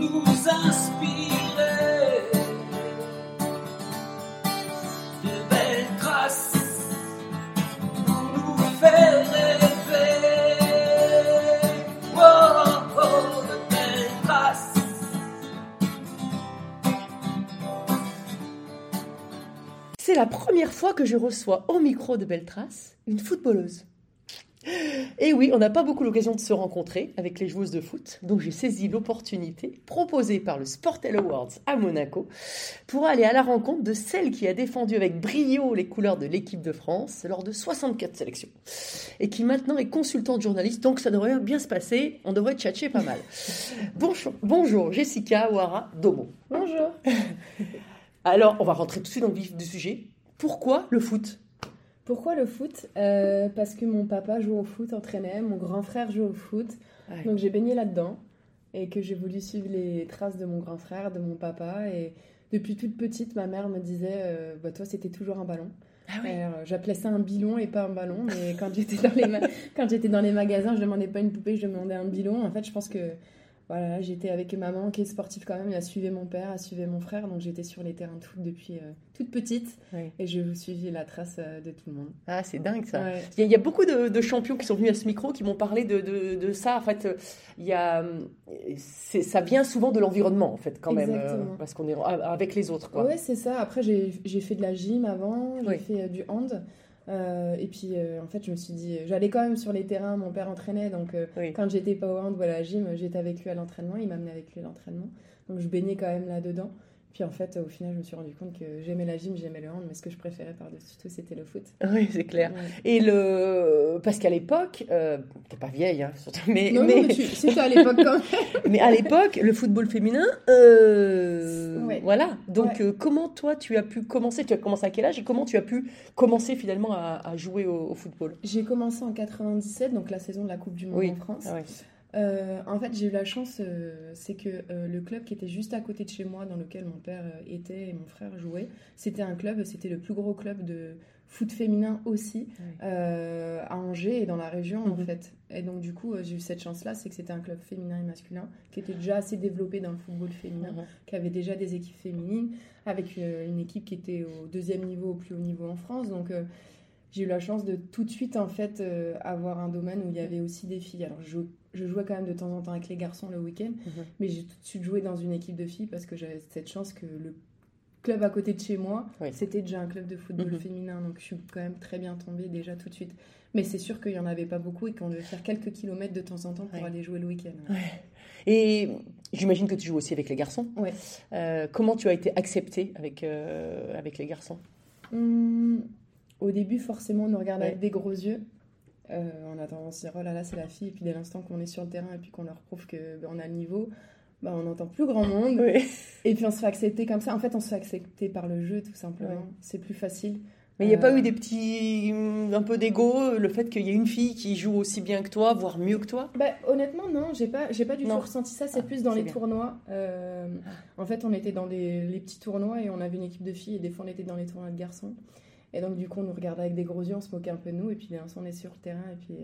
nous inspirer de belles traces pour nous faire rêver. Oh, oh, de belles traces. C'est la première fois que je reçois au micro de Beltrace une footballeuse. Et oui, on n'a pas beaucoup l'occasion de se rencontrer avec les joueuses de foot, donc j'ai saisi l'opportunité proposée par le Sportel Awards à Monaco pour aller à la rencontre de celle qui a défendu avec brio les couleurs de l'équipe de France lors de 64 sélections et qui maintenant est consultante journaliste, donc ça devrait bien se passer, on devrait tchatcher pas mal. Bonjour, bonjour Jessica Ouara Domo. Bonjour. Alors, on va rentrer tout de suite dans le vif du sujet. Pourquoi le foot? Pourquoi le foot? Euh, Parce que mon papa joue au foot, entraînait, mon grand frère joue au foot, Ouais. donc j'ai baigné là-dedans et que j'ai voulu suivre les traces de mon grand frère, de mon papa et depuis toute petite, ma mère me disait euh, bah, toi c'était toujours un ballon. Ah J'appelais ça un bilon et pas un ballon, mais quand j'étais dans les ma- quand j'étais dans les magasins, je demandais pas une poupée, je demandais un bilon. En fait, je pense que voilà, j'étais avec maman qui est sportive quand même, elle suivait mon père, elle suivait mon frère, donc j'étais sur les terrains de foot depuis euh, toute petite et je suivis la trace euh, de tout le monde. Ah, c'est dingue ça. Ouais. Il y, a, il y a beaucoup de, de champions qui sont venus à ce micro qui m'ont parlé de, de, de ça. En fait, il y a, ça vient souvent de l'environnement, en fait, quand même, euh, parce qu'on est avec les autres. Ouais, c'est ça. Après, j'ai fait de la gym avant, j'ai Oui. fait du hand. Euh, et puis, euh, en fait, je me suis dit, j'allais quand même sur les terrains, mon père entraînait, donc euh, Oui. quand j'étais pas au hand ou à la gym, j'étais avec lui à l'entraînement, il m'amenait avec lui à l'entraînement. Donc, je baignais quand même là-dedans. Puis, en fait, au final, je me suis rendu compte que j'aimais la gym, j'aimais le hand, mais ce que je préférais par-dessus tout, c'était le foot. Oui, c'est clair. Ouais. Et le, parce qu'à l'époque, euh, t'es pas vieille, hein, surtout, mais, Non, mais, non, mais tu- c'était à l'époque quand même. mais à l'époque, le football féminin, euh, Ouais. voilà. Donc, Ouais. euh, comment toi, tu as pu commencer Tu as commencé à quel âge et comment tu as pu commencer finalement à, à jouer au, au football? J'ai commencé en 97, donc la saison de la Coupe du Monde Oui. en France. Ah. Euh, en fait, j'ai eu la chance, euh, c'est que euh, le club qui était juste à côté de chez moi, dans lequel mon père était et mon frère jouait, c'était un club, c'était le plus gros club de foot féminin aussi, à Angers et dans la région en Mhm. fait. Et donc du coup, j'ai eu cette chance-là, c'est que c'était un club féminin et masculin qui était déjà assez développé dans le football féminin, Mhm. qui avait déjà des équipes féminines, avec une équipe qui était au deuxième niveau, au plus haut niveau en France. Donc j'ai eu la chance de tout de suite en fait euh, avoir un domaine où il y avait aussi des filles. Alors je, je jouais quand même de temps en temps avec les garçons le week-end, Mhm. mais j'ai tout de suite joué dans une équipe de filles parce que j'avais cette chance que le club à côté de chez moi, Oui. c'était déjà un club de football Mhm. féminin, donc je suis quand même très bien tombée déjà tout de suite. Mais c'est sûr qu'il y en avait pas beaucoup et qu'on devait faire quelques kilomètres de temps en temps pour Ouais. aller jouer le week-end. Ouais. Et j'imagine que tu joues aussi avec les garçons. Ouais. Euh, comment tu as été acceptée avec, euh, avec les garçons? Hum, au début, forcément, on nous regarde avec des gros yeux. Euh, on a tendance à dire oh là là, c'est la fille. Et puis dès l'instant qu'on est sur le terrain et puis qu'on leur prouve qu'on a le niveau, bah, on n'entend plus grand monde. Oui. Et puis on se fait accepter comme ça. En fait, on se fait accepter par le jeu, tout simplement. C'est plus facile. Mais il n'y a pas Euh, eu des petits. un peu d'ego, le fait qu'il y ait une fille qui joue aussi bien que toi, voire mieux que toi? Bah, honnêtement, non, j'ai pas, j'ai pas du Non. tout ressenti ça. C'est Ah, plus dans les bien. tournois. Euh, en fait, on était dans les, les petits tournois et on avait une équipe de filles et des fois on était dans les tournois de garçons. Et donc, du coup, on nous regardait avec des gros yeux, on se moquait un peu de nous. Et puis, d'un coup, on est sur le terrain et puis,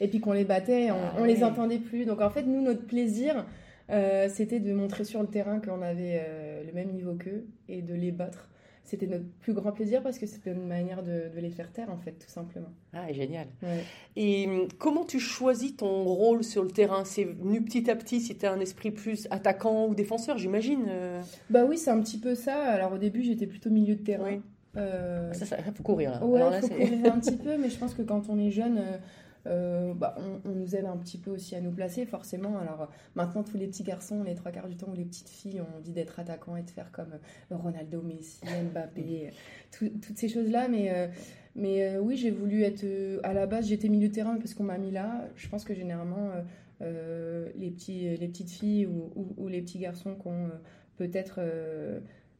et puis qu'on les battait, on, Ah on les ouais. entendait plus. Donc, en fait, nous, notre plaisir, euh, c'était de montrer sur le terrain qu'on avait euh, le même niveau qu'eux et de les battre. C'était notre plus grand plaisir parce que c'était une manière de, de les faire taire, en fait, tout simplement. Ah, génial. Ouais. Et hum, comment tu choisis ton rôle sur le terrain? C'est venu petit à petit si tu as un esprit plus attaquant ou défenseur, j'imagine euh, Bah oui, c'est un petit peu ça. Alors, au début, j'étais plutôt milieu de terrain. Oui. Euh, Ça, ça, faut courir. là. Ouais, Alors là, faut courir un petit peu, mais je pense que quand on est jeune, euh, euh, bah, on, on nous aide un petit peu aussi à nous placer, forcément. Alors maintenant, tous les petits garçons, les trois quarts du temps, ou les petites filles ont dit d'être attaquants et de faire comme euh, Ronaldo, Messi, Mbappé, euh, tout- toutes ces choses-là. Mais, euh, mais euh, oui, j'ai voulu être. à la base, j'étais milieu de terrain parce qu'on m'a mis là. Je pense que généralement, les, petits, les petites filles ou, ou- ou les petits garçons qui ont peut-être.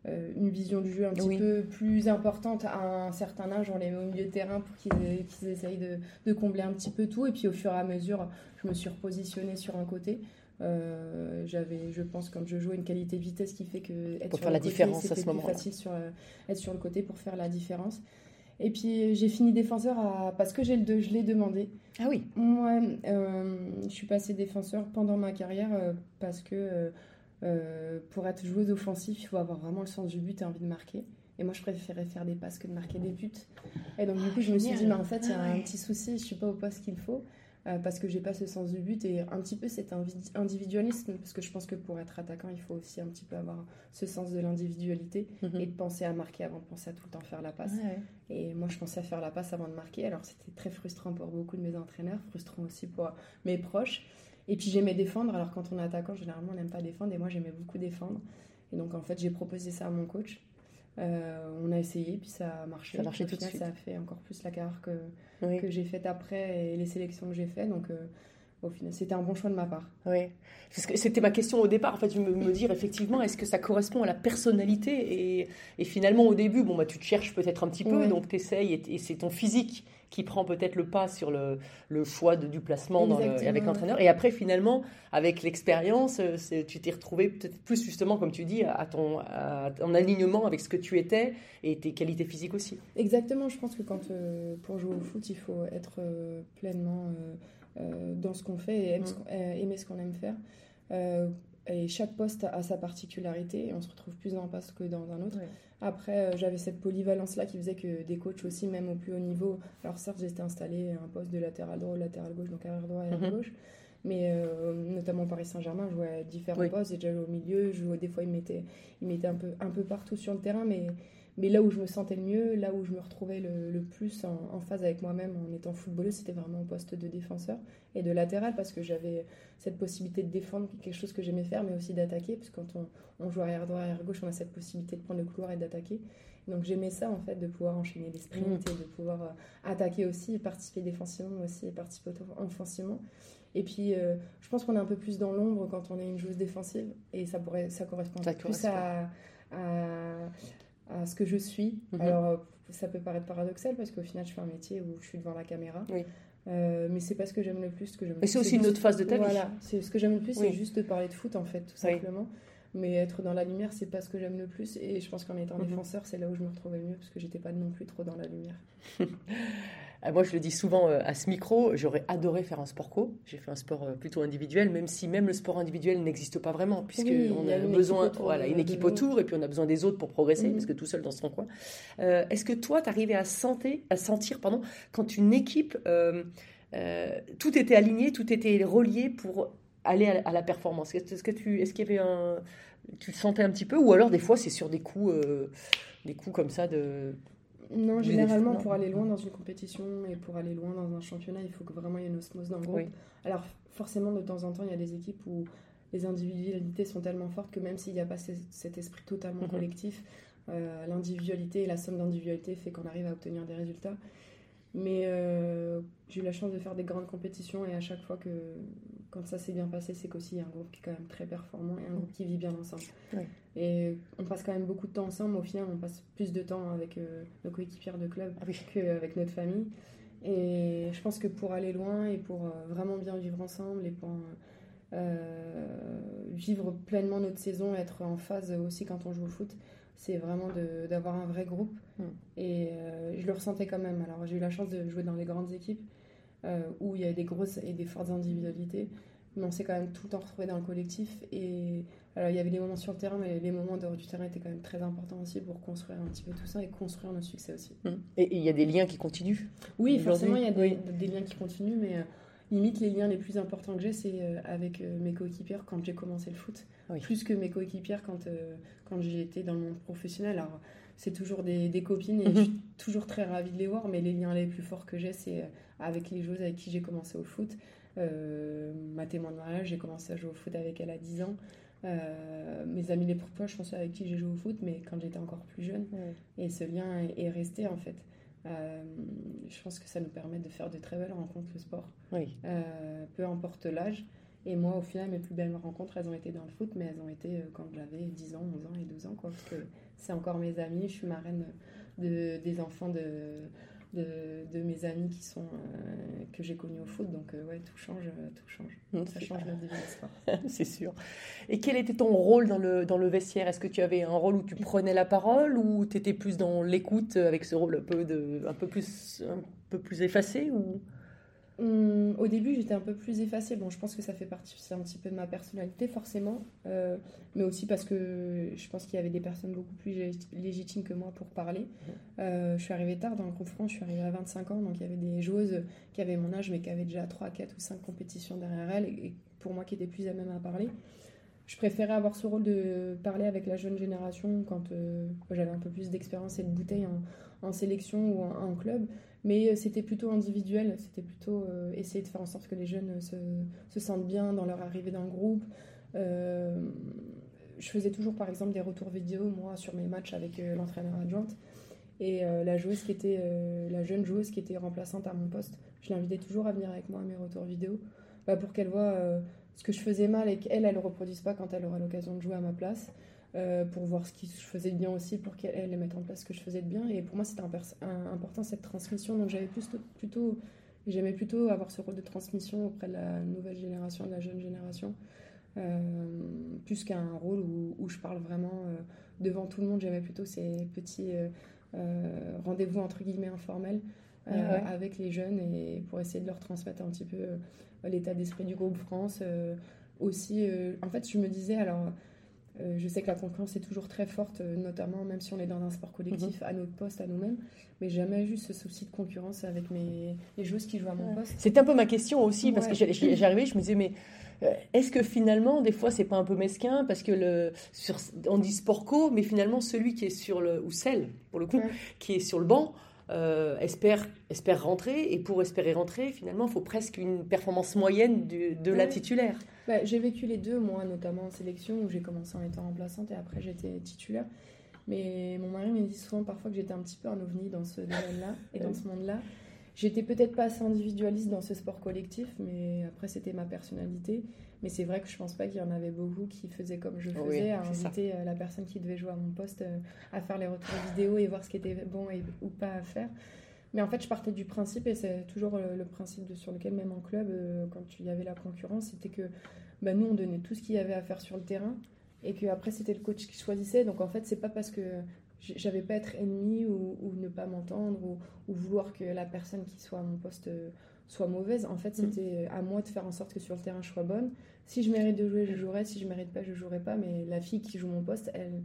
Euh, une vision du jeu un petit Oui. peu plus importante à un certain âge, on les met au milieu de terrain pour qu'ils qu'ils essayent de, de combler un petit peu tout. Et puis au fur et à mesure, je me suis repositionnée sur un côté. Euh, J'avais, je pense, quand je jouais, une qualité de vitesse qui fait que être Pour sur faire le la côté, différence à c'était ce plus moment-là. facile sur euh, être sur le côté pour faire la différence. Et puis j'ai fini défenseur à- parce que j'ai le je l'ai demandé. Ah oui. Moi, euh, je suis passée défenseur pendant ma carrière parce que euh, pour être joueuse offensive, il faut avoir vraiment le sens du but et envie de marquer. Et moi, je préférais faire des passes que de marquer des buts. Et donc, du coup, je me suis dit, mais en fait, il y a un petit souci, je suis pas au poste qu'il faut. euh, parce que j'ai pas ce sens du but et un petit peu cet individualisme parce que je pense que pour être attaquant il faut aussi un petit peu avoir ce sens de l'individualité Mhm. et de penser à marquer avant de penser à tout le temps faire la passe Ouais. et moi, je pensais à faire la passe avant de marquer. Alors, c'était très frustrant pour beaucoup de mes entraîneurs, frustrant aussi pour mes proches. Et puis, j'aimais défendre. Alors, quand on est attaquant, généralement, on n'aime pas défendre. Et moi, j'aimais beaucoup défendre. Et donc, en fait, j'ai proposé ça à mon coach. Euh, on a essayé, puis ça a marché. Ça a marché tout de final, suite. Ça a fait encore plus la carrière que, Oui. que j'ai faite après et les sélections que j'ai faites. Donc, euh, au final, c'était un bon choix de ma part. Oui, parce que c'était ma question au départ. En fait, je me, me dire effectivement, est-ce que ça correspond à la personnalité et, et finalement, au début, bon, bah, tu te cherches peut-être un petit peu, donc tu essayes et, et c'est ton physique qui prend peut-être le pas sur le, le choix de, du placement dans le- Exactement, avec l'entraîneur. Et après, finalement, avec l'expérience, euh, tu t'es retrouvé peut-être plus justement, comme tu dis, à ton, à ton alignement avec ce que tu étais et tes qualités physiques aussi. Exactement, je pense que quand euh, pour jouer au foot, il faut être euh, pleinement euh, dans ce qu'on fait et aimer ce qu'on aime faire. Et chaque poste a sa particularité et on se retrouve plus dans un poste que dans un autre. Ouais. Après, euh, j'avais cette polyvalence-là qui faisait que des coachs aussi, même au plus haut niveau, alors certes, j'étais installé à un poste de latéral droit, latéral gauche, donc arrière droit et arrière Mhm. gauche. Mais euh, notamment Paris Saint-Germain, je jouais à différents Oui. postes. J'ai déjà joué au milieu, je jouais, des fois, il mettait, il mettait un, peu, un peu partout sur le terrain, mais mais là où je me sentais le mieux, là où je me retrouvais le, le plus en, en phase avec moi-même en étant footballeuse, c'était vraiment au poste de défenseur et de latéral parce que j'avais cette possibilité de défendre, quelque chose que j'aimais faire, mais aussi d'attaquer. Parce que quand on, on joue arrière droit, arrière gauche, on a cette possibilité de prendre le couloir et d'attaquer. Donc j'aimais ça en fait, de pouvoir enchaîner les sprints et de pouvoir euh, attaquer aussi, participer défensivement, aussi participer auto- offensivement. Et puis euh, je pense qu'on est un peu plus dans l'ombre quand on est une joueuse défensive et ça, pourrait, ça correspond Ça plus correspond. à, à, à ce que je suis. Mhm. Alors, euh, ça peut paraître paradoxal parce qu'au final, je fais un métier où je suis devant la caméra. Oui. Euh, mais c'est pas ce que j'aime le plus. Ce que j'aime Mais c'est aussi une autre phase de ta vie. Voilà, c'est ce que j'aime le plus, Oui. c'est juste de parler de foot en fait, tout Oui. simplement. Mais être dans la lumière, c'est pas ce que j'aime le plus. Et je pense qu'en étant Mhm. défenseur, c'est là où je me retrouvais le mieux parce que j'étais pas non plus trop dans la lumière. Euh, Moi, je le dis souvent euh, à ce micro, j'aurais adoré faire un sport co. J'ai fait un sport euh, plutôt individuel, même si même le sport individuel n'existe pas vraiment, puisque Oui, on a besoin, autour voilà, une équipe autour, et puis on a besoin des autres pour progresser, Mhm. parce que tout seul dans son coin. Euh, Est-ce que toi, tu arrivais à, sentir, à sentir, pardon, quand une équipe, euh, euh, tout était aligné, tout était relié pour aller à, à la performance Est-ce que tu, est-ce qu'il y avait un, tu le sentais un petit peu, ou alors des fois c'est sur des coups, euh, des coups comme ça de, Non, généralement, non. pour aller loin dans une compétition et pour aller loin dans un championnat, il faut que vraiment il y ait une osmose dans le groupe. Oui. Alors, forcément, de temps en temps, il y a des équipes où les individualités sont tellement fortes que même s'il n'y a pas ce- cet esprit totalement Mhm. collectif, euh, l'individualité et la somme d'individualité fait qu'on arrive à obtenir des résultats. Mais euh, j'ai eu la chance de faire des grandes compétitions et à chaque fois que, quand ça s'est bien passé, c'est qu'aussi il y a un groupe qui est quand même très performant et un groupe qui vit bien ensemble. Et on passe quand même beaucoup de temps ensemble, au final, on passe plus de temps avec euh, nos coéquipières de club Ah oui. qu'avec notre famille. Et je pense que pour aller loin et pour euh, vraiment bien vivre ensemble et pour euh, vivre pleinement notre saison, être en phase aussi quand on joue au foot, c'est vraiment d'avoir un vrai groupe. Mm. Et euh, je le ressentais quand même. Alors j'ai eu la chance de jouer dans les grandes équipes où il y a des grosses et des fortes individualités, mais on s'est quand même tout le temps retrouvé dans le collectif. Et alors il y avait des moments sur le terrain, mais les moments dehors du terrain étaient quand même très importants aussi pour construire un petit peu tout ça et construire nos succès aussi. Mm. Et il y a des liens qui continuent. Oui, forcément, il y a des, oui. des liens qui continuent, mais euh, limite, les liens les plus importants que j'ai, c'est euh, avec euh, mes coéquipières quand j'ai commencé le foot. Oui. Plus que mes coéquipières quand, euh, quand j'ai été dans le monde professionnel. Alors, c'est toujours des, des copines et je suis toujours très ravie de les voir, mais les liens les plus forts que j'ai, c'est euh, avec les joueuses avec qui j'ai commencé au foot. Euh, ma témoin de mariage, j'ai commencé à jouer au foot avec elle à 10 ans. Euh, mes amis les plus proches, je pense avec qui j'ai joué au foot, mais quand j'étais encore plus jeune. Et ce lien est, est resté en fait. Euh, je pense que ça nous permet de faire de très belles rencontres le sport, Oui. euh, peu importe l'âge. Et moi, au final, mes plus belles rencontres, elles ont été dans le foot, mais elles ont été quand j'avais 10 ans, 11 ans et 12 ans, quoi, parce que c'est encore mes amis. Je suis marraine de, des enfants de, de, de mes amis qui sont, euh, que j'ai connus au foot. Donc, euh, ouais, tout change, tout change. Mm, Ça change notre vie c'est sûr. Et quel était ton rôle dans le, dans le vestiaire? Est-ce que tu avais un rôle où tu prenais la parole ou tu étais plus dans l'écoute avec ce rôle un peu, de, un peu, plus, un peu plus effacé ou... Au début, j'étais un peu plus effacée. Bon, je pense que ça fait partie, c'est un petit peu de ma personnalité, forcément. Euh, mais aussi parce que je pense qu'il y avait des personnes beaucoup plus lég- légitimes que moi pour parler. Euh, je suis arrivée tard dans le groupe France, je suis arrivée à 25 ans. Donc, il y avait des joueuses qui avaient mon âge, mais qui avaient déjà 3, 4 ou 5 compétitions derrière elles. Et, et pour moi, qui étaient plus à même à parler. Je préférais avoir ce rôle de parler avec la jeune génération quand euh, j'avais un peu plus d'expérience et de bouteille en, en sélection ou en, en club. Mais euh, c'était plutôt individuel, c'était plutôt euh, essayer de faire en sorte que les jeunes se, se sentent bien dans leur arrivée dans le groupe. Euh, je faisais toujours par exemple des retours vidéo, moi, sur mes matchs avec euh, l'entraîneur adjointe. Et euh, la, joueuse qui était, euh, la jeune joueuse qui était remplaçante à mon poste, je l'invitais toujours à venir avec moi à mes retours vidéo bah, pour qu'elle voit euh, ce que je faisais mal et qu'elle, elle ne reproduise pas quand elle aura l'occasion de jouer à ma place. Euh, pour voir ce que je faisais de bien aussi, pour qu'elle elle mette en place ce que je faisais de bien. Et pour moi, c'était important cette transmission. Donc j'avais plutôt, j'aimais plutôt avoir ce rôle de transmission auprès de la nouvelle génération, de la jeune génération, euh, plus qu'un rôle où, où je parle vraiment euh, devant tout le monde. J'aimais plutôt ces petits euh, rendez-vous entre guillemets informels Ouais, ouais. avec les jeunes et pour essayer de leur transmettre un petit peu l'état d'esprit du groupe France. aussi, en fait, je me disais alors. Euh, je sais que la concurrence est toujours très forte, euh, notamment même si on est dans un sport collectif, Mhm. à notre poste, à nous-mêmes. Mais jamais eu ce souci de concurrence avec mes, les joueuses qui jouent à mon Ouais. poste. C'était un peu ma question aussi, parce que Ouais. j'ai- j'arrivais, je me disais, mais euh, est-ce que finalement, des fois, c'est pas un peu mesquin Parce que le, sur, on dit sport co, mais finalement, celui qui est sur le, ou celle, pour le coup, Ouais. qui est sur le banc, euh, espère, espère rentrer, et pour espérer rentrer, finalement, il faut presque une performance moyenne du- de la titulaire. Bah, j'ai vécu les deux, moi, notamment en sélection, où j'ai commencé en étant remplaçante et après j'étais titulaire. Mais mon mari me dit souvent parfois que j'étais un petit peu un ovni dans ce domaine-là et dans ce monde-là. J'étais peut-être pas assez individualiste dans ce sport collectif, mais après c'était ma personnalité. Mais c'est vrai que je pense pas qu'il y en avait beaucoup qui faisaient comme je Oui, faisais, à ça. inviter euh, la personne qui devait jouer à mon poste euh, à faire les retours vidéo et voir ce qui était bon et, ou pas à faire. Mais en fait, je partais du principe, et c'est toujours le, le principe de- sur lequel, même en club, euh, quand il y avait la concurrence, c'était que bah, nous, on donnait tout ce qu'il y avait à faire sur le terrain, et qu'après, c'était le coach qui choisissait. Donc, en fait, c'est pas parce que j'avais pas à être ennemi ou, ou ne pas m'entendre ou, ou vouloir que la personne qui soit à mon poste euh, soit mauvaise. En fait, Mhm. c'était à moi de faire en sorte que sur le terrain, je sois bonne. Si je mérite de jouer, je jouerai. Si je mérite pas, je jouerai pas. Mais la fille qui joue mon poste, elle,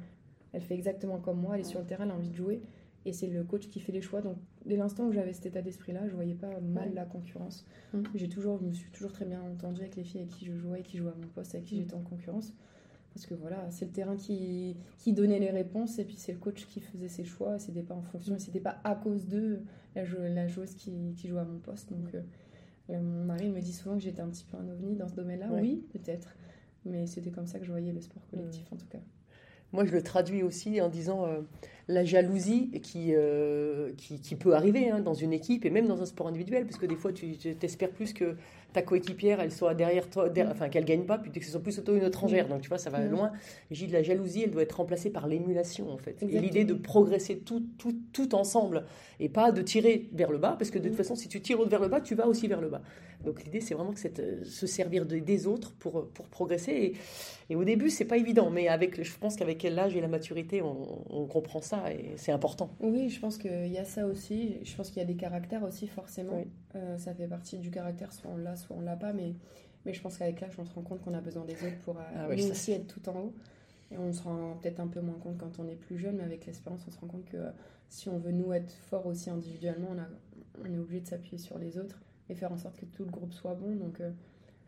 elle fait exactement comme moi. Elle est sur le terrain, elle a envie de jouer. Et c'est le coach qui fait les choix. Donc, dès l'instant où j'avais cet état d'esprit-là, je voyais pas mal la concurrence. Mhm. J'ai toujours, je me suis toujours très bien entendue avec les filles avec qui je jouais, qui jouaient à mon poste, avec qui Mhm. j'étais en concurrence. Parce que voilà, c'est le terrain qui, qui donnait les réponses et puis c'est le coach qui faisait ses choix. et C'était pas en fonction, c'était pas à cause de la, la joueuse qui, qui jouait à mon poste. Donc, euh, euh, mon mari me dit souvent que j'étais un petit peu un ovni dans ce domaine-là. Ouais. Oui, peut-être. Mais c'était comme ça que je voyais le sport collectif en tout cas. Moi, je le traduis aussi en disant euh, la jalousie qui, euh, qui, qui peut arriver hein, dans une équipe et même dans un sport individuel, parce que des fois, tu t'espères plus que ta coéquipière, elle soit derrière toi, derrière- enfin qu'elle gagne pas, plutôt que ce soit plus auto une étrangère. Donc, tu vois, ça va Mm. loin. J'ai dit la jalousie, elle doit être remplacée par l'émulation, en fait. Et l'idée de progresser tout, tout, tout ensemble et pas de tirer vers le bas, parce que de toute Mm. façon, si tu tires vers le bas, tu vas aussi vers le bas. Donc, l'idée, c'est vraiment que c'est euh, se servir de- des autres pour, pour progresser. Et, et au début, c'est pas évident, mais avec, je pense qu'avec l'âge et la maturité, on, on comprend ça et c'est important. Oui, je pense qu'il y a ça aussi. Je pense qu'il y a des caractères aussi, forcément. Oui. Euh, ça fait partie du caractère, soit on l'a, soit on l'a pas. Mais, mais je pense qu'avec l'âge, on se rend compte qu'on a besoin des autres pour euh, Ah oui, nous ça, aussi être tout en haut. Et on se rend peut-être un peu moins compte quand on est plus jeune, mais avec l'expérience, on se rend compte que euh, si on veut nous être forts aussi individuellement, on, a, on est obligé de s'appuyer sur les autres et faire en sorte que tout le groupe soit bon. Donc, euh,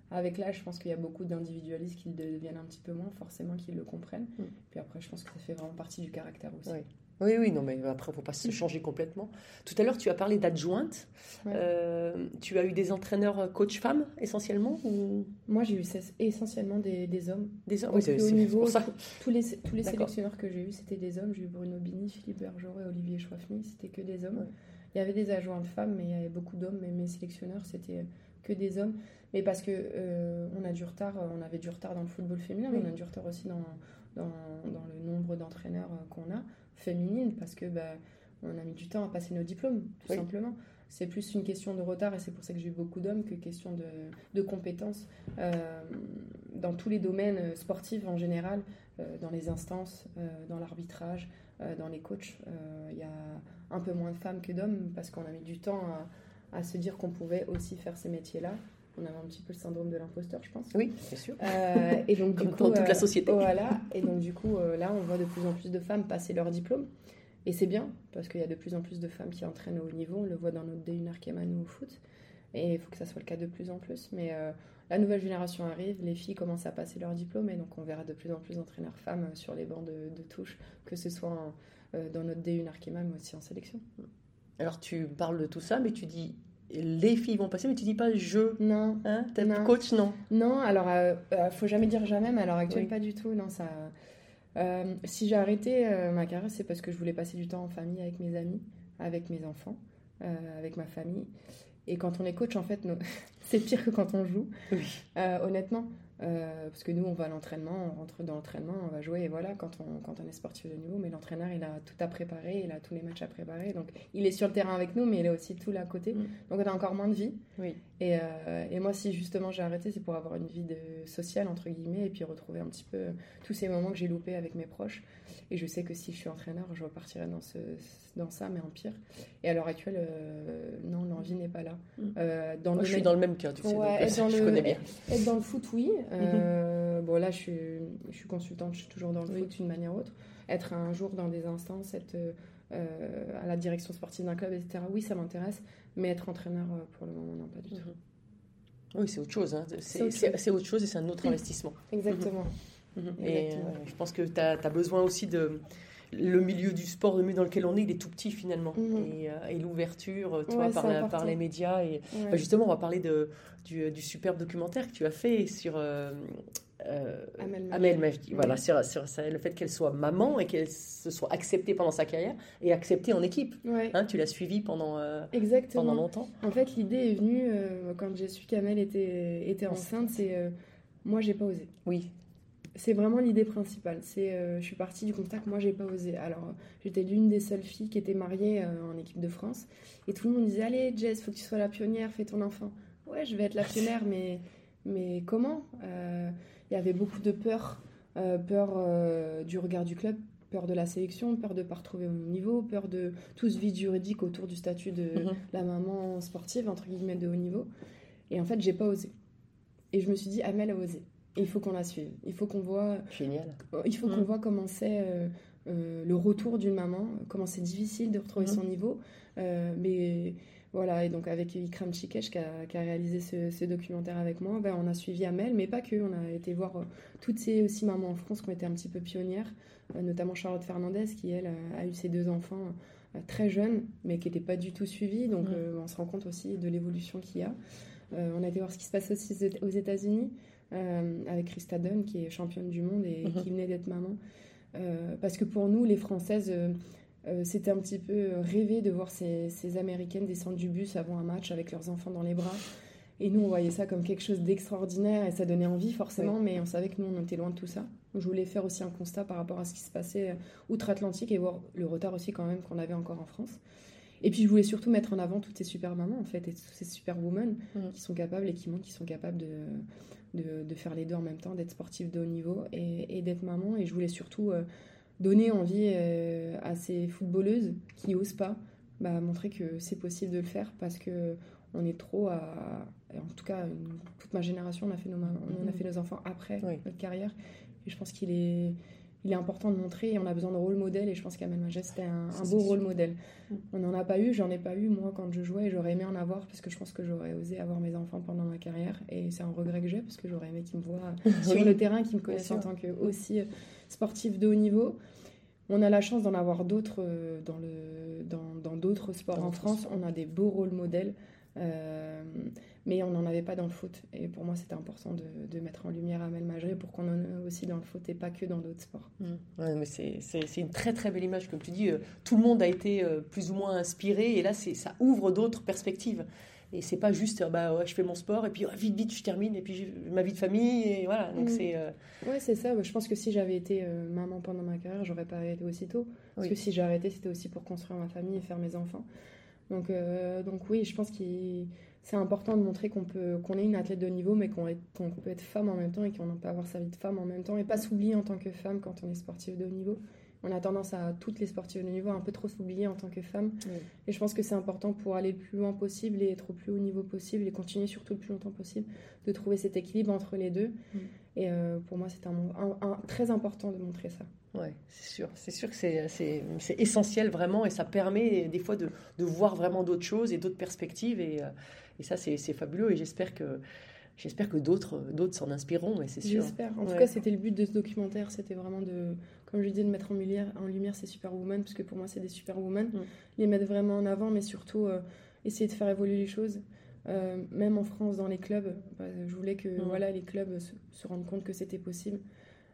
avec l'âge, je pense qu'il y a beaucoup d'individualistes qui le deviennent un petit peu moins, forcément, qui le comprennent. Mm. Puis après, je pense que ça fait vraiment partie du caractère aussi. Oui. Oui, oui, non, mais après, il ne faut pas se changer complètement. Tout à l'heure, tu as parlé d'adjointe. Ouais. Euh, tu as eu des entraîneurs euh, coach femmes essentiellement ou? Moi, j'ai eu essentiellement des, des hommes. des hommes Oui, c'est pour ça. tous les, tous les sélectionneurs que j'ai eus, c'était des hommes. J'ai eu Bruno Bini, Philippe Bergerot et Olivier Chouafny, c'était que des hommes. Ouais. Il y avait des adjointes femmes, mais il y avait beaucoup d'hommes. Mais mes sélectionneurs, c'était que des hommes. Mais parce que euh, on a du retard, euh, on avait du retard dans le football féminin, mais on a du retard aussi dans, dans, dans le nombre d'entraîneurs euh, qu'on a féminines, parce que bah, on a mis du temps à passer nos diplômes, tout Oui. simplement. C'est plus une question de retard et c'est pour ça que j'ai eu beaucoup d'hommes que question de, de compétences euh, dans tous les domaines euh, sportifs en général, euh, dans les instances, euh, dans l'arbitrage, euh, dans les coachs. euh, Il y a un peu moins de femmes que d'hommes parce qu'on a mis du temps à se dire qu'on pouvait aussi faire ces métiers-là. On avait un petit peu le syndrome de l'imposteur, je pense. Oui, c'est sûr. Euh, et donc, du Comme coup, dans toute la euh, société. Voilà. Et donc, du coup, euh, là, on voit de plus en plus de femmes passer leur diplôme. Et c'est bien, parce qu'il y a de plus en plus de femmes qui entraînent au haut niveau. On le voit dans notre D1 Arkema, nous, au foot. Et il faut que ça soit le cas de plus en plus. Mais euh, la nouvelle génération arrive, les filles commencent à passer leur diplôme. Et donc, on verra de plus en plus d'entraîneurs femmes sur les bancs de, de touche, que ce soit en- euh, dans notre D1 Arkema, mais aussi en sélection. Alors tu parles de tout ça, mais tu dis les filles vont passer, mais tu dis pas je. Non, Hein Non. coach, non Non, alors, euh, euh, faut jamais dire jamais, mais à l'heure actuelle, Oui. pas du tout. Non, ça. euh, si j'ai arrêté euh, ma carrière, c'est parce que je voulais passer du temps en famille avec mes amis, avec mes enfants, euh, avec ma famille. Et quand on est coach, en fait, c'est pire que quand on joue, Oui. euh, honnêtement. Euh, parce que nous, on va à l'entraînement, on rentre dans l'entraînement, on va jouer, et voilà, quand on, quand on est sportif de niveau. Mais l'entraîneur, il a tout à préparer, il a tous les matchs à préparer. Donc, il est sur le terrain avec nous, mais il a aussi tout là à côté. Mm. Donc, on a encore moins de vie. Oui. Et, euh, et moi, si justement j'ai arrêté, c'est pour avoir une vie de sociale, entre guillemets, et puis retrouver un petit peu tous ces moments que j'ai loupés avec mes proches. Et je sais que si je suis entraîneur, je repartirai dans, ce, dans ça, mais en pire. Et à l'heure actuelle, euh, non, l'envie n'est pas là. Mm. Dans Moi, le je suis dans le même cas, tu sais, Ouais, donc, être dans je le- connais bien. Être dans le foot, oui. Euh, Bon, là, je suis, je suis consultante, je suis toujours dans le Oui. foot d'une manière ou autre. Être un jour dans des instances, être euh, à la direction sportive d'un club, etc., oui, ça m'intéresse. Mais être entraîneur, euh, pour le moment, non, pas du tout. Oui, c'est autre chose. hein. C'est autre chose. c'est autre chose et c'est un autre investissement. Exactement. Et Exactement. euh, je pense que tu as, besoin aussi de. Le milieu du sport, le milieu dans lequel on est, il est tout petit finalement. Mhm. Et, euh, et l'ouverture, toi, Ouais, par, la- les médias. Et, Ouais. Bah, justement, on va parler de, du, du superbe documentaire que tu as fait sur euh, euh, Amel. Amel. Voilà, sur, le fait qu'elle soit maman et qu'elle se soit acceptée pendant sa carrière et acceptée en équipe. Ouais, Hein, tu l'as suivie pendant, euh, exactement. pendant longtemps. En fait, l'idée est venue euh, quand j'ai su qu'Amel était, était enceinte. C'est euh, moi, j'ai pas osé. Oui. C'est vraiment l'idée principale. C'est, euh, je suis partie du constat que moi, j'ai pas osé. Alors, j'étais l'une des seules filles qui était mariée euh, en équipe de France. Et tout le monde disait Allez, Jess, faut que tu sois la pionnière, fais ton enfant. Ouais, je vais être la pionnière, mais, mais comment Euh, Il y avait beaucoup de peur. peur du regard du club, peur de la sélection, peur de ne pas retrouver au niveau, peur de tout ce vide juridique autour du statut de Mhm. la maman sportive, entre guillemets, de haut niveau. Et en fait, j'ai pas osé. Et je me suis dit Amel a osé. Il faut qu'on la suive. Il faut qu'on voit Génial. il faut qu'on Mm. voit comment c'est euh, euh, le retour d'une maman, comment c'est difficile de retrouver Mhm. son niveau. Euh, mais voilà, et donc avec Ikram Chikesh qui a, qui a réalisé ce, ce documentaire avec moi, ben, on a suivi Amel, mais pas que. On a été voir euh, toutes ces aussi mamans en France qui ont été un petit peu pionnières, euh, notamment Charlotte Fernandez qui, elle, euh, a eu ses deux enfants euh, très jeunes, mais qui n'étaient pas du tout suivis. Donc euh, on se rend compte aussi de l'évolution qu'il y a. Euh, on a été voir ce qui se passe aussi aux États-Unis euh, avec Krista Dunn, qui est championne du monde et Mhm. qui venait d'être maman. Euh, parce que pour nous, les Françaises, euh, c'était un petit peu rêvé de voir ces, ces Américaines descendre du bus avant un match avec leurs enfants dans les bras. Et nous, on voyait ça comme quelque chose d'extraordinaire et ça donnait envie forcément, mais on savait que nous, on était loin de tout ça. Donc, je voulais faire aussi un constat par rapport à ce qui se passait outre-Atlantique et voir le retard aussi quand même qu'on avait encore en France. Et puis, je voulais surtout mettre en avant toutes ces super mamans, en fait, et toutes ces super women Mhm. qui sont capables et qui montrent qu'ils sont capables de, de, de faire les deux en même temps, d'être sportif de haut niveau et, et d'être maman. Et je voulais surtout euh, donner envie euh, à ces footballeuses qui osent pas, bah, montrer que c'est possible de le faire parce que on est trop à. En tout cas, une- toute ma génération, on a fait nos, on a fait nos enfants après Oui. notre carrière. Et je pense qu'il est, il est important de montrer et on a besoin de rôle modèle. Et je pense qu'Amel Majed, c'était un, beau rôle modèle. Mm. On n'en a pas eu, j'en ai pas eu moi quand je jouais et j'aurais aimé en avoir parce que je pense que j'aurais osé avoir mes enfants pendant ma carrière. Et c'est un regret que j'ai parce que j'aurais aimé qu'ils me voient sur le terrain, qu'ils me connaissent en tant que aussi euh, sportif de haut niveau. On a la chance d'en avoir d'autres euh, dans le dans dans d'autres sports Dans en France. On a des beaux rôles modèles, euh, mais on n'en avait pas dans le foot. Et pour moi, c'était important de, de mettre en lumière Amel Majri pour qu'on en ait aussi dans le foot et pas que dans d'autres sports. Mm. Ouais, mais c'est, une très très belle image, comme tu dis. euh, tout le monde a été euh, plus ou moins inspiré, et là, c'est, ça ouvre d'autres perspectives. Et c'est pas juste, euh, bah ouais, je fais mon sport, et puis ouais, vite, vite, je termine, et puis ma vie de famille, et voilà. Donc Mm. c'est. euh, Ouais, c'est ça. Je pense que si j'avais été maman pendant ma carrière, j'aurais pas arrêté aussitôt. Parce Oui. que si j'ai arrêté, c'était aussi pour construire ma famille et faire mes enfants. Donc, donc oui, je pense que c'est important de montrer qu'on peut qu'on est une athlète de haut niveau, mais qu'on peut être femme en même temps et qu'on peut avoir sa vie de femme en même temps et pas s'oublier en tant que femme quand on est sportif de haut niveau. on a tendance à toutes les sportives de niveau à un peu trop s'oublier en tant que femme. Oui. Et je pense que c'est important pour aller le plus loin possible et être au plus haut niveau possible et continuer surtout le plus longtemps possible de trouver cet équilibre entre les deux. Mm. Et euh, pour moi, c'est un, un- un- très important de montrer ça. Ouais, c'est sûr. C'est sûr que c'est essentiel vraiment et ça permet des fois de, de voir vraiment d'autres choses et d'autres perspectives. Et, euh, et ça, c'est, fabuleux. Et j'espère que, j'espère que d'autres, d'autres s'en inspireront. C'est sûr. J'espère. En Ouais. tout cas, c'était le but de ce documentaire. C'était vraiment de, comme je disais, de mettre en lumière, en lumière ces superwomen, parce que pour moi, c'est des superwomen. Mm. Les mettre vraiment en avant, mais surtout euh, essayer de faire évoluer les choses. Euh, même en France, dans les clubs, bah, je voulais que Mm. voilà, les clubs se, se rendent compte que c'était possible.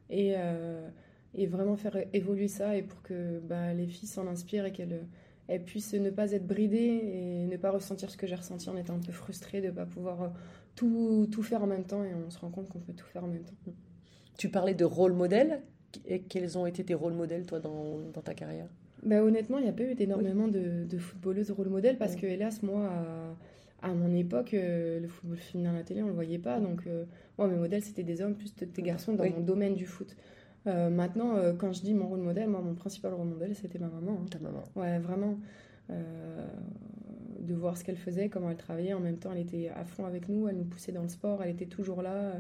Et, euh, et vraiment faire évoluer ça et pour que bah, les filles s'en inspirent et qu'elles elles puissent ne pas être bridées et ne pas ressentir ce que j'ai ressenti en étant un peu frustrée de ne pas pouvoir euh, tout, tout faire en même temps et on se rend compte qu'on peut tout faire en même temps. Tu parlais de rôle modèle. Et quels ont été tes rôles modèles, toi, dans, dans ta carrière? Bah, honnêtement, il n'y a pas eu énormément de, de footballeuses rôle modèle parce Oui. que, hélas, moi, à, à mon époque, euh, le football féminin à la télé, on ne le voyait pas. Donc, euh, moi, mes modèles, c'était des hommes plus des garçons dans Oui. mon domaine du foot. Euh, maintenant, euh, quand je dis mon rôle modèle, moi, mon principal rôle modèle, c'était ma maman. hein. Ta maman. Ouais, vraiment. euh, de voir ce qu'elle faisait, comment elle travaillait. En même temps, elle était à fond avec nous, elle nous poussait dans le sport, elle était toujours là.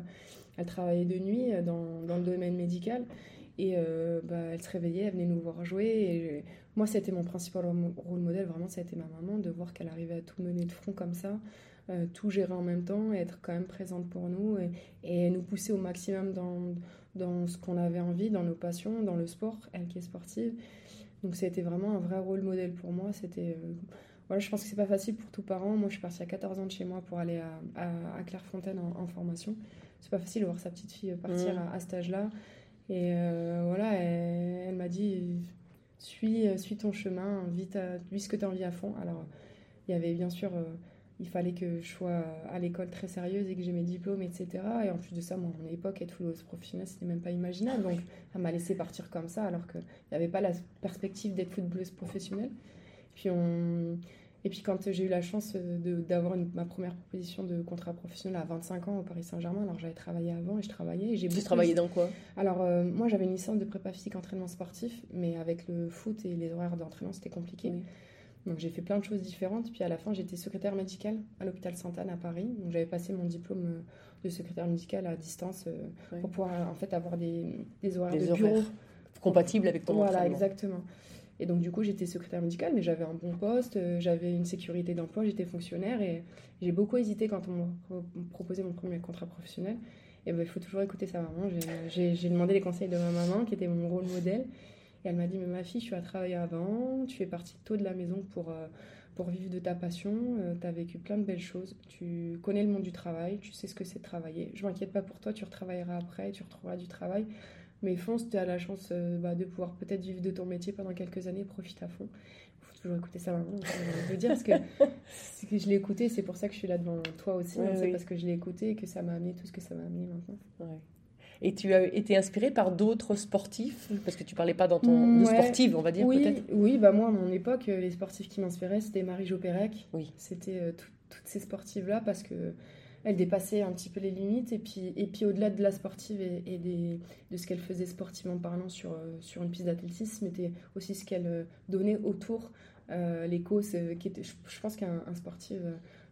Elle travaillait de nuit dans, dans le domaine médical. Et bah, elle se réveillait, elle venait nous voir jouer. Et je- moi, c'était mon principal rôle modèle, vraiment, ça a été ma maman, de voir qu'elle arrivait à tout mener de front comme ça, euh, tout gérer en même temps, être quand même présente pour nous et, et nous pousser au maximum dans, dans ce qu'on avait envie, dans nos passions, dans le sport, elle qui est sportive. Donc ça a été vraiment un vrai rôle modèle pour moi. C'était euh, voilà, je pense que c'est pas facile pour tout parent. Moi, je suis partie à 14 ans de chez moi pour aller à, à, à Clairefontaine en, en formation. C'est pas facile de voir sa petite fille partir Mhm. à, à cet âge-là. Et euh, voilà, elle, elle m'a dit suis, suis ton chemin, vis, ta- vis ce que tu as envie à fond. Alors, il y avait bien sûr, euh, il fallait que je sois à l'école très sérieuse et que j'ai mes diplômes, etc. Et en plus de ça, moi, à mon époque, être footballeuse professionnelle, c'était même pas imaginable. Donc, elle m'a laissé partir comme ça, alors qu'il n'y avait pas la perspective d'être footballeuse professionnelle. Puis on... Et puis quand j'ai eu la chance d'avoir ma première proposition de contrat professionnel à 25 ans au Paris Saint-Germain, alors j'avais travaillé avant et je travaillais. Et j'ai Tu travaillais dans quoi? Alors euh, moi j'avais une licence de prépa physique entraînement sportif, mais avec le foot et les horaires d'entraînement c'était compliqué. Oui. Donc j'ai fait plein de choses différentes. Puis à la fin j'étais secrétaire médicale à l'hôpital Sainte-Anne à Paris. Donc j'avais passé mon diplôme euh, de secrétaire médicale à distance euh, pour pouvoir euh, en fait avoir des, des horaires Des de horaires. bureau. Compatible avec ton Voilà, entraînement. exactement. Et donc, du coup, j'étais secrétaire médicale, mais j'avais un bon poste, j'avais une sécurité d'emploi, j'étais fonctionnaire et j'ai beaucoup hésité quand on m'a pro- proposé mon premier contrat professionnel. Et ben, il faut toujours écouter sa maman. J'ai demandé les conseils de ma maman, qui était mon rôle modèle. Et elle m'a dit Mais ma fille, tu as travaillé avant, tu es partie tôt de la maison pour, euh, pour vivre de ta passion, tu as vécu plein de belles choses, tu connais le monde du travail, tu sais ce que c'est de travailler. Je m'inquiète pas pour toi, tu retravailleras après, tu retrouveras du travail. Mais fonce, tu as la chance euh, bah, de pouvoir peut-être vivre de ton métier pendant quelques années, profite à fond. Il faut toujours écouter sa maman, je veux dire, parce que, que je l'ai écouté, c'est pour ça que je suis là devant toi aussi, hein, c'est parce que je l'ai écouté et que ça m'a amené tout ce que ça m'a amené maintenant. Ouais. Et tu as été inspirée par d'autres sportifs Parce que tu parlais pas dans ton... de ouais. sportive, on va dire, oui, peut-être oui, bah moi, à mon époque, euh, les sportifs qui m'inspiraient, c'était Marie-Jo Pérec. Oui. C'était euh, tout- toutes ces sportives-là parce que elle dépassait un petit peu les limites. Et puis, et puis au-delà de la sportive et, et des, de ce qu'elle faisait sportivement parlant sur, euh, sur une piste d'athlétisme, était aussi ce qu'elle donnait autour. Euh, les causes qui étaient, je, je pense qu'un un sportif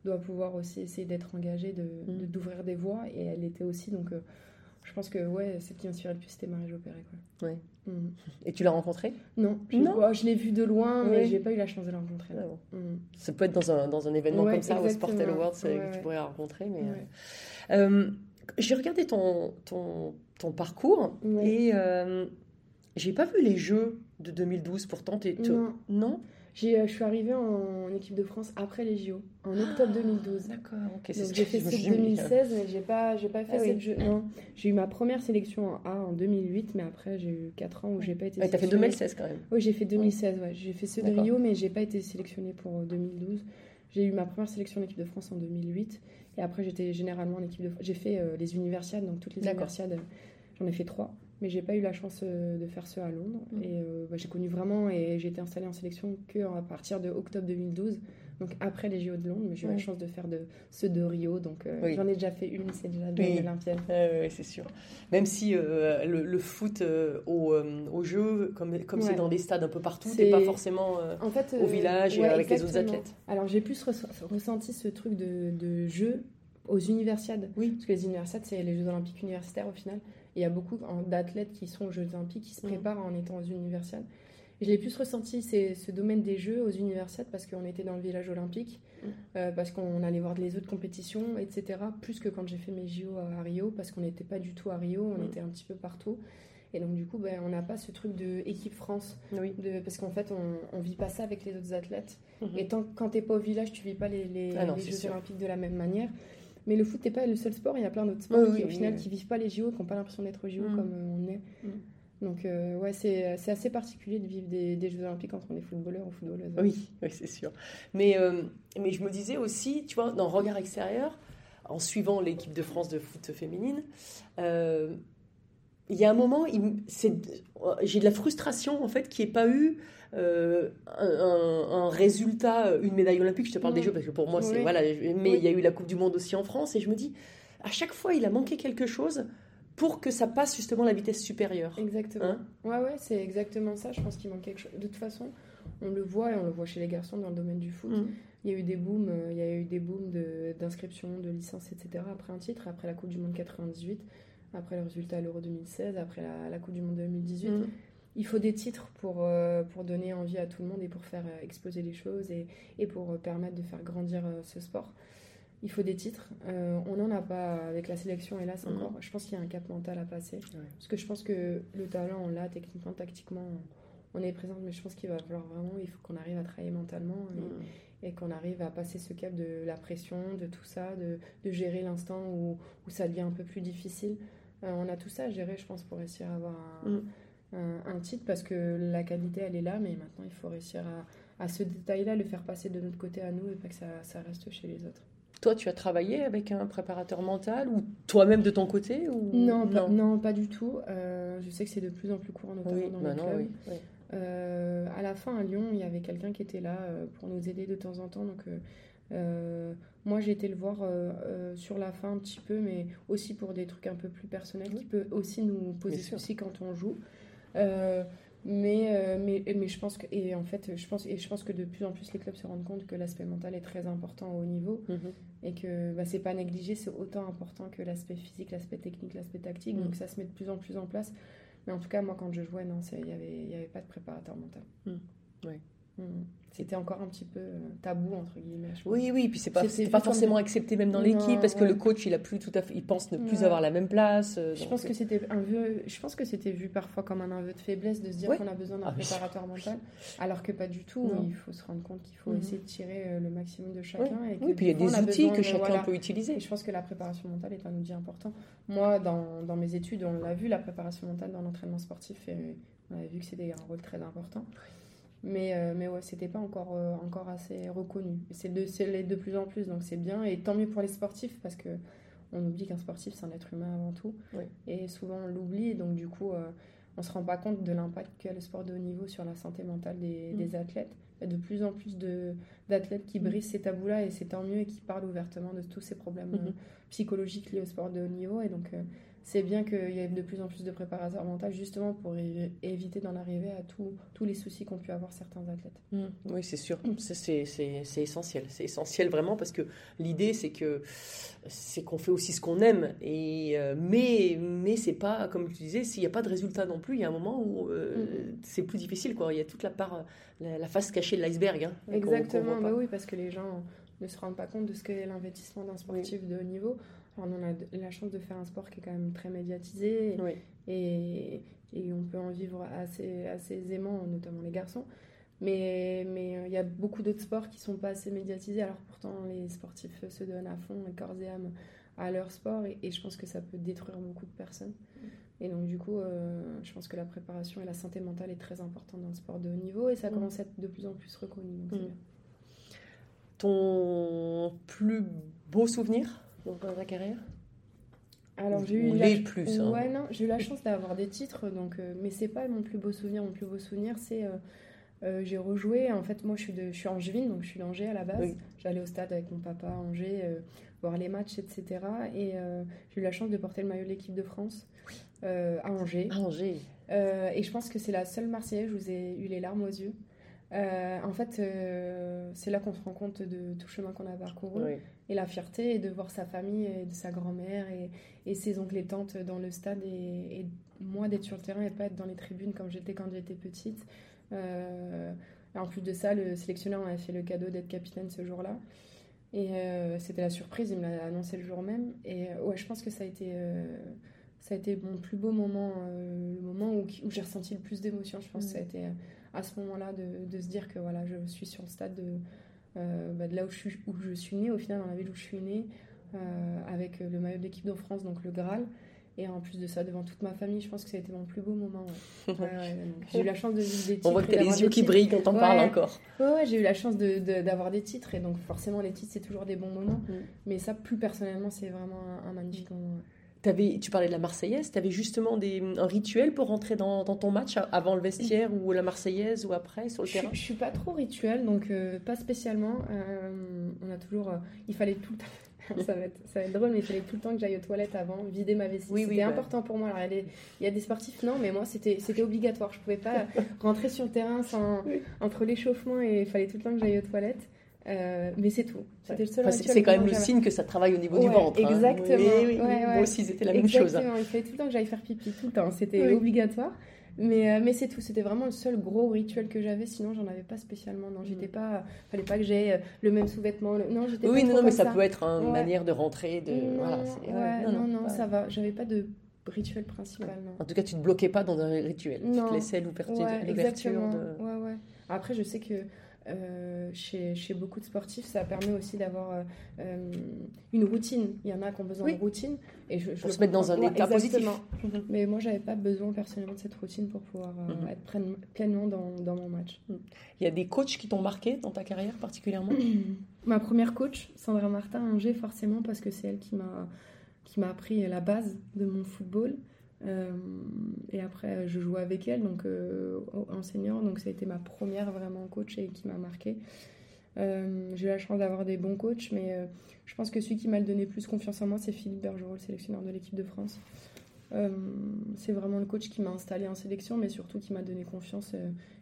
doit pouvoir aussi essayer d'être engagé, de, Mm. de- d'ouvrir des voies. Et elle était aussi. Donc, je pense que ouais, celle qui m'inspirait le plus, c'était Marie-Jo Pérec. ouais. Ouais. Mm. Et tu l'as rencontrée? Non, oh, je l'ai vu de loin, mais Oui. j'ai pas eu la chance de la rencontrer. Ah bon. Mm. Ça peut être dans un, dans un événement Ouais, comme ça, au Sport. Awards, euh, Ouais, que tu ouais. pourrais la rencontrer. Mais, Ouais. euh, euh, j'ai regardé ton, ton, ton parcours Ouais. et euh, j'ai pas vu les Jeux de 2012. Pourtant, te- Non. Je suis arrivée en, équipe de France après les JO, en octobre 2012. D'accord, ok. c'est Donc ce j'ai fait mais, 2016, mais j'ai pas, j'ai pas fait Ah oui. jeu. Non, j'ai eu ma première sélection en A en 2008, mais après j'ai eu 4 ans où j'ai pas été. Ouais, T'as fait sélectionnée. 2016 quand même. Oui, j'ai fait 2016. Ouais, j'ai fait ceux de. Rio, mais j'ai pas été sélectionnée pour euh, 2012. J'ai eu ma première sélection en équipe de France en 2008, et après j'étais généralement en équipe de. J'ai fait euh, les universiades, donc toutes les D'accord. universiades. euh, J'en ai fait trois, mais j'ai pas eu la chance euh, de faire ceux à Londres. Mm. Et euh, bah, j'ai connu vraiment, et j'ai été installée en sélection que à partir de octobre 2012, donc après les JO de Londres, mais j'ai eu Ouais. la chance de faire de, ceux de Rio, donc euh, Oui. j'en ai déjà fait une, c'est déjà deux Oui. Ouais, ouais, c'est sûr. Même si euh, le, le foot euh, au, euh, au jeu, comme comme c'est Ouais. dans des stades un peu partout, C'est- pas forcément euh, En fait, au village et avec les autres athlètes. Alors j'ai plus ress- ressenti ce truc de, de jeu aux universiades. Oui. Parce que les universiades, c'est les Jeux olympiques universitaires au final. Il y a beaucoup d'athlètes qui sont aux Jeux olympiques qui se Mhm. préparent en étant aux universiades. Je l'ai plus ressenti, c'est ce domaine des Jeux aux universiades parce qu'on était dans le village olympique, Mhm. euh, parce qu'on allait voir les autres compétitions, etc. Plus que quand j'ai fait mes JO à Rio, parce qu'on n'était pas du tout à Rio, on Mhm. était un petit peu partout. Et donc du coup, ben, on n'a pas ce truc de équipe France, Oui. de, parce qu'en fait, on, on vit pas ça avec les autres athlètes. Mhm. Et tant, quand t'es pas au village, tu vis pas les, les, Ah non, les c'est Jeux sûr. olympiques de la même manière. Mais le foot n'est pas le seul sport, il y a plein d'autres sports Oui, qui au oui, final oui. qui vivent pas les JO, qui n'ont pas l'impression d'être aux JO Mm. comme on est. Mm. Donc euh, ouais, c'est c'est assez particulier de vivre des, des Jeux olympiques quand on est footballeur ou footballeuse. Oui, oui, c'est sûr. Mais, euh, mais je me disais aussi, tu vois, dans Regard extérieur, en suivant l'équipe de France de foot féminine, euh, il y a un moment, il m- c'est- j'ai de la frustration en fait qu'il n'y ait pas eu euh, un, résultat, une médaille olympique. Je te parle des Mhm. Jeux parce que pour moi, c'est Oui. voilà. Mais Oui. il y a eu la Coupe du Monde aussi en France et je me dis, à chaque fois, il a manqué quelque chose pour que ça passe justement la vitesse supérieure. Exactement. Hein ouais, ouais, c'est exactement ça. Je pense qu'il manque quelque chose. De toute façon, on le voit et on le voit chez les garçons dans le domaine du foot. Mhm. Il y a eu des booms, euh, il y a eu des booms de- d'inscription, de, licence, etc. après un titre, après la Coupe du Monde 98, après le résultat à l'Euro 2016, après la, la Coupe du Monde 2018. Mhm. Il faut des titres pour, euh, pour donner envie à tout le monde et pour faire euh, exploser les choses et, et pour euh, permettre de faire grandir ce sport. Il faut des titres. On n'en a pas avec la sélection, hélas, encore. Je pense qu'il y a un cap mental à passer. Ouais. Parce que je pense que le talent, on l'a techniquement, tactiquement, on est présente, mais je pense qu'il va falloir vraiment, il faut qu'on arrive à travailler mentalement et, et qu'on arrive à passer ce cap de la pression, de tout ça, de, de gérer l'instant où, où ça devient un peu plus difficile. On a tout ça à gérer, je pense, pour réussir à avoir un, Mm. Un- un titre, parce que la qualité, elle est là, mais maintenant, il faut réussir à, à ce détail-là, le faire passer de notre côté à nous et pas que ça, ça reste chez les autres. Toi, tu as travaillé avec un préparateur mental ou toi-même de ton côté ou... Non, pas, non, pas du tout. Euh, je sais que c'est de plus en plus courant, notamment Oui, dans clubs. oui. oui. Euh, à la fin, à Lyon, il y avait quelqu'un qui était là euh, pour nous aider de temps en temps. Donc, euh, moi, j'ai été le voir sur la fin un petit peu, mais aussi pour des trucs un peu plus personnels qui peut aussi nous poser souci quand on joue. Euh, mais, euh, mais, mais je pense que, et en fait, je pense, et je pense que de plus en plus les clubs se rendent compte que l'aspect mental est très important au haut niveau Mhm. et que bah, c'est pas négligé, c'est autant important que l'aspect physique, l'aspect technique, l'aspect tactique. Mm. Donc ça se met de plus en plus en place. Mais en tout cas, moi, quand je jouais, non, il n'y avait, il y avait pas de préparateur mental. Mm. Ouais. C'était encore un petit peu euh, tabou, entre guillemets. Oui, oui, puis c'est pas, c'est pas forcément accepté même dans l'équipe parce que le coach, il a plus tout à fait, il pense ne plus Ouais. avoir la même place. euh, Je donc, pense que c'était un vœu, je pense que c'était vu parfois comme un aveu de faiblesse de se dire Ouais. qu'on a besoin d'un Ah oui. préparateur mental, alors que pas du tout. Il faut se rendre compte qu'il faut Mhm. essayer de tirer euh, le maximum de chacun. Et que Oui, puis il y a des outils que de- chacun voilà. peut utiliser. Et je pense que la préparation mentale est un outil important. Moi, dans, dans mes études, on l'a vu, la préparation mentale dans l'entraînement sportif, et on a vu que c'était un rôle très important. Mais, euh, mais ouais, c'était pas encore, euh, encore assez reconnu. C'est de, de plus en plus, donc c'est bien. Et tant mieux pour les sportifs, parce que on oublie qu'un sportif, c'est un être humain avant tout. Oui. Et souvent, on l'oublie, donc du coup, euh, on se rend pas compte de l'impact qu'a le sport de haut niveau sur la santé mentale des, Mm. des athlètes. Il y a de plus en plus d'athlètes qui Mm. brisent ces tabous-là, et c'est tant mieux, et qui parlent ouvertement de tous ces problèmes euh, Mhm. psychologiques liés au sport de haut niveau. Et donc, euh, c'est bien qu'il y ait de plus en plus de préparateurs mentaux, justement pour éviter d'en arriver à tous tous les soucis qu'ont pu avoir certains athlètes. Mm. Oui, c'est sûr. C'est essentiel. C'est essentiel vraiment parce que l'idée, c'est que c'est qu'on fait aussi ce qu'on aime. Et, euh, mais mais c'est pas, comme tu disais, s'il n'y a pas de résultat non plus, il y a un moment où euh, c'est plus difficile. Quoi. Il y a toute la part, la, la face cachée de l'iceberg. hein, Exactement, bah oui, parce que les gens ne se rendent pas compte de ce qu'est l'investissement d'un sportif de haut niveau. Alors, on a la chance de faire un sport qui est quand même très médiatisé Oui. et, et on peut en vivre assez, assez aisément, notamment les garçons. Mais mais euh, il y a beaucoup d'autres sports qui sont pas assez médiatisés. Alors pourtant, les sportifs se donnent à fond, et corps et âme, à leur sport. Et, et je pense que ça peut détruire beaucoup de personnes. Et donc, du coup, euh, je pense que la préparation et la santé mentale est très importante dans le sport de haut niveau. Et ça Mm. commence à être de plus en plus reconnu. Donc, Mm. Ton plus beau souvenir dans ta carrière? Alors j'ai eu la... plus, hein. Ouais non, j'ai eu la chance d'avoir des titres donc euh, mais c'est pas mon plus beau souvenir, mon plus beau souvenir c'est euh, euh, j'ai rejoué. En fait, moi, je suis, de, je suis angevine, donc je suis d'Angers à la base. Oui. J'allais au stade avec mon papa à Angers, voir les matchs, etc. Et j'ai eu la chance de porter le maillot de l'équipe de France à Angers. Ah, Angers. Et je pense que c'est la seule Marseillaise où j'ai eu les larmes aux yeux. Euh, en fait, euh, c'est là qu'on se rend compte de tout le chemin qu'on a parcouru Oui. et la fierté de voir sa famille et de sa grand-mère et, et ses oncles et tantes dans le stade et, et moi d'être sur le terrain et pas être dans les tribunes comme j'étais quand j'étais petite. Euh, et en plus de ça, le sélectionneur m'avait fait le cadeau d'être capitaine ce jour-là. Et c'était la surprise, il me l'a annoncé le jour même. Et ouais, je pense que ça a été, ça a été mon plus beau moment, euh, le moment où, où j'ai ressenti le plus d'émotion. Je pense que ça a été à ce moment-là de, de se dire que voilà, je suis sur le stade de, euh, bah, de là où je, suis, où je suis née, au final, dans la ville où je suis née, euh, avec le maillot de l'équipe de France, donc le Graal. Et en plus de ça, devant toute ma famille, je pense que ça a été mon plus beau moment. ouais. Ouais, ouais, donc j'ai eu la chance de vivre des titres. On voit que t'as d'avoir les yeux qui brillent quand on parle encore. Ouais, j'ai eu la chance de- de- d'avoir des titres. Et donc, forcément, les titres, c'est toujours des bons moments. Mm. Mais ça, plus personnellement, c'est vraiment un, un magnifique moment. T'avais- tu parlais de la Marseillaise, tu avais justement des, un rituel pour rentrer dans, dans ton match avant le vestiaire ou la Marseillaise ou après sur le Je, terrain? je suis pas trop rituel, donc euh, pas spécialement. Euh, on a toujours. euh, il fallait tout le temps. ça, va être, ça va être drôle, mais il fallait tout le temps que j'aille aux toilettes avant, vider ma vessie. Oui, oui, c'était bah. important pour moi. Alors, il, y a des, il y a des sportifs, non, mais moi, c'était c'était obligatoire. Je pouvais pas rentrer sur le terrain sans, Oui. entre l'échauffement et il fallait tout le temps que j'aille aux toilettes. Euh, mais c'est tout. C'était le seul Enfin, c'est rituel c'est quand même le signe que ça travaille au niveau du ventre. hein. exactement. Oui, oui, Ouais, Moi aussi, c'était la même chose. hein. Exactement, il fallait tout le temps que j'aille faire pipi, tout le temps. C'était obligatoire. Mais, euh, mais c'est tout, c'était vraiment le seul gros rituel que j'avais, sinon j'en avais pas spécialement. Non, j'étais pas. Fallait pas que j'aie euh, le même sous-vêtement. le- Non, j'étais Oui, pas non, trop non, mais ça peut être une manière de rentrer. De... Non, voilà, non, ça va. J'avais pas de rituel principal, non. En tout cas, tu te bloquais pas dans un rituel. Tu te laissais l'ouverture de. Ouais, ouais. Après, je sais que euh, chez, chez beaucoup de sportifs, ça permet aussi d'avoir euh, euh, une routine. Il y en a qui ont besoin Oui. de routine. Et je, je Pour se mettre dans un état positif. exactement. Mais moi, j'avais pas besoin personnellement de cette routine pour pouvoir euh, Mhm. être pleine- pleinement dans, dans mon match. Il y a des coachs qui t'ont marqué dans ta carrière particulièrement? Ma première coach, Sandra Martin Angers, forcément, parce que c'est elle qui m'a qui m'a appris la base de mon football. Euh, et après, je jouais avec elle, donc euh, en senior, donc ça a été ma première vraiment coach et qui m'a marqué. Euh, j'ai eu la chance d'avoir des bons coachs, mais euh, je pense que celui qui m'a donné plus confiance en moi, c'est Philippe Bergerot, le sélectionneur de l'équipe de France. C'est vraiment le coach qui m'a installé en sélection, mais surtout qui m'a donné confiance,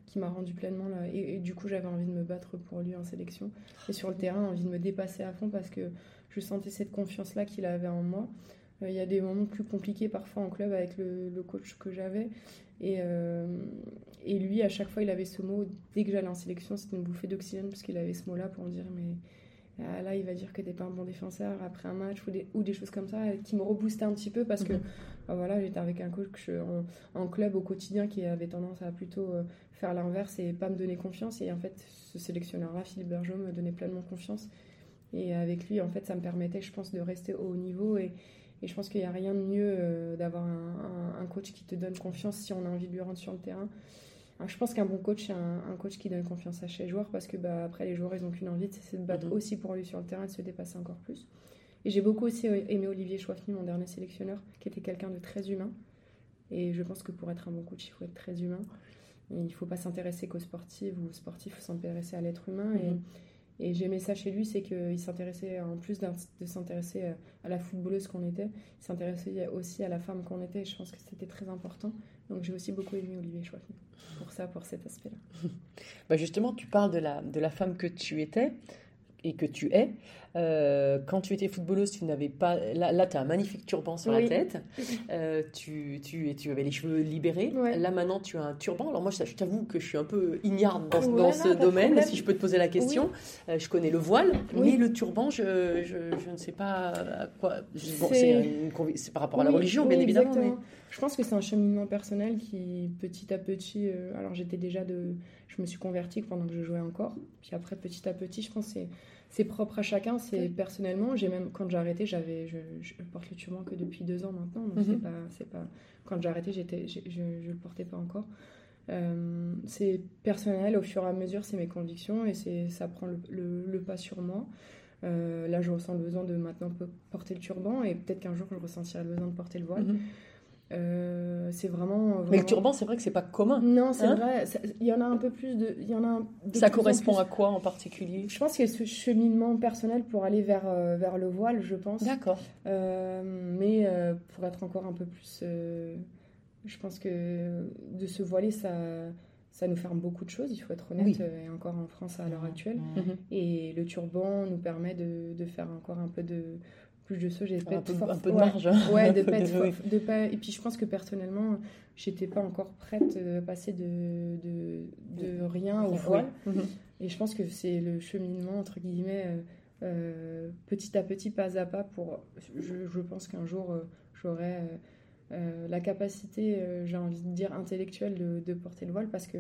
qui m'a rendu pleinement là. Et, et du coup, j'avais envie de me battre pour lui en sélection. Et sur le terrain, envie de me dépasser à fond parce que je sentais cette confiance-là qu'il avait en moi. Euh, Il y a des moments plus compliqués parfois en club avec le, le coach que j'avais. Et, euh, et lui, à chaque fois, il avait ce mot. Dès que j'allais en sélection, c'était une bouffée d'oxygène parce qu'il avait ce mot-là pour me dire Mais ah, là, il va dire que t'es pas un bon défenseur après un match ou des, ou des choses comme ça qui me reboostaient un petit peu parce que Mhm. bah voilà, j'étais avec un coach en, en club au quotidien qui avait tendance à plutôt euh, faire l'inverse et pas me donner confiance. Et en fait, ce sélectionneur-là, Philippe Bergeau, me donnait pleinement confiance. Et avec lui, en fait, ça me permettait, je pense, de rester au haut niveau. Et, et je pense qu'il n'y a rien de mieux euh, d'avoir un, un- un coach qui te donne confiance si on a envie de lui rendre sur le terrain. Alors, je pense qu'un bon coach, c'est un, un coach qui donne confiance à ses joueurs parce que bah, après, les joueurs, ils n'ont qu'une envie, c'est de battre Mhm. aussi pour lui sur le terrain et de se dépasser encore plus. Et j'ai beaucoup aussi aimé Olivier Chouafny, mon dernier sélectionneur, qui était quelqu'un de très humain. Et je pense que pour être un bon coach, il faut être très humain. Et il ne faut pas s'intéresser qu'aux sportifs ou aux sportifs, il faut s'intéresser à l'être humain. Mhm. Et, et j'aimais ça chez lui, c'est qu'il s'intéressait, en plus de s'intéresser euh, à la footballeuse qu'on était, il s'intéressait aussi à la femme qu'on était. Et je pense que c'était très important. Donc j'ai aussi beaucoup aimé Olivier Chouafny pour ça, pour cet aspect-là. Bah justement, tu parles de la, de la femme que tu étais et que tu es. Euh, quand tu étais footballeuse, tu n'avais pas. Là, là tu as un magnifique turban sur la tête. Euh, tu, tu, et tu avais les cheveux libérés. Ouais. Là, maintenant, tu as un turban. Alors, moi, je, t'avoue que je suis un peu ignarde dans, ce domaine, si je peux te poser la question. Euh, je connais le voile, Oui. mais le turban, je, je, je ne sais pas à quoi. bon, C'est- par rapport à la religion, bien évidemment. Je pense que c'est un cheminement personnel qui, petit à petit, euh, alors j'étais déjà de, je me suis convertie pendant que je jouais encore, puis après petit à petit, je pense que c'est, c'est propre à chacun, c'est personnellement. J'ai même quand j'ai arrêté, j'avais, je, je porte le turban que depuis deux ans maintenant, donc Mhm. c'est pas, c'est pas, quand j'ai arrêté, j'étais, je, je le portais pas encore. Euh, c'est personnel, au fur et à mesure, c'est mes convictions et c'est, ça prend le, le- le pas sur moi. Euh, là, je ressens le besoin de maintenant porter le turban et peut-être qu'un jour, je ressentirai le besoin de porter le voile. Mhm. Euh, c'est vraiment, Mais le turban, c'est vrai que c'est pas commun. Non, c'est Hein vrai. Il y en a un peu plus de. Il y en a de Ça correspond à quoi en particulier? Je pense que ce cheminement personnel pour aller vers, euh, vers le voile, je pense. D'accord. Euh, mais euh, pour être encore un peu plus. je pense que de se voiler, ça, ça nous ferme beaucoup de choses, il faut être honnête, Oui. et encore en France à l'heure actuelle. Mhm. Et le turban nous permet de, de faire encore un peu de plus de choses. J'ai Un peu, un peu de ouais. marge. Ouais, Un de pas être oui. fort- de pas- Et puis je pense que personnellement, j'étais pas encore prête de passer de, de, de rien au voile. Mhm. Et je pense que c'est le cheminement, entre guillemets, euh, euh, petit à petit, pas à pas, pour. Je, je pense qu'un jour, euh, j'aurai euh, euh, la capacité, euh, j'ai envie de dire, intellectuelle de, de porter le voile, parce que,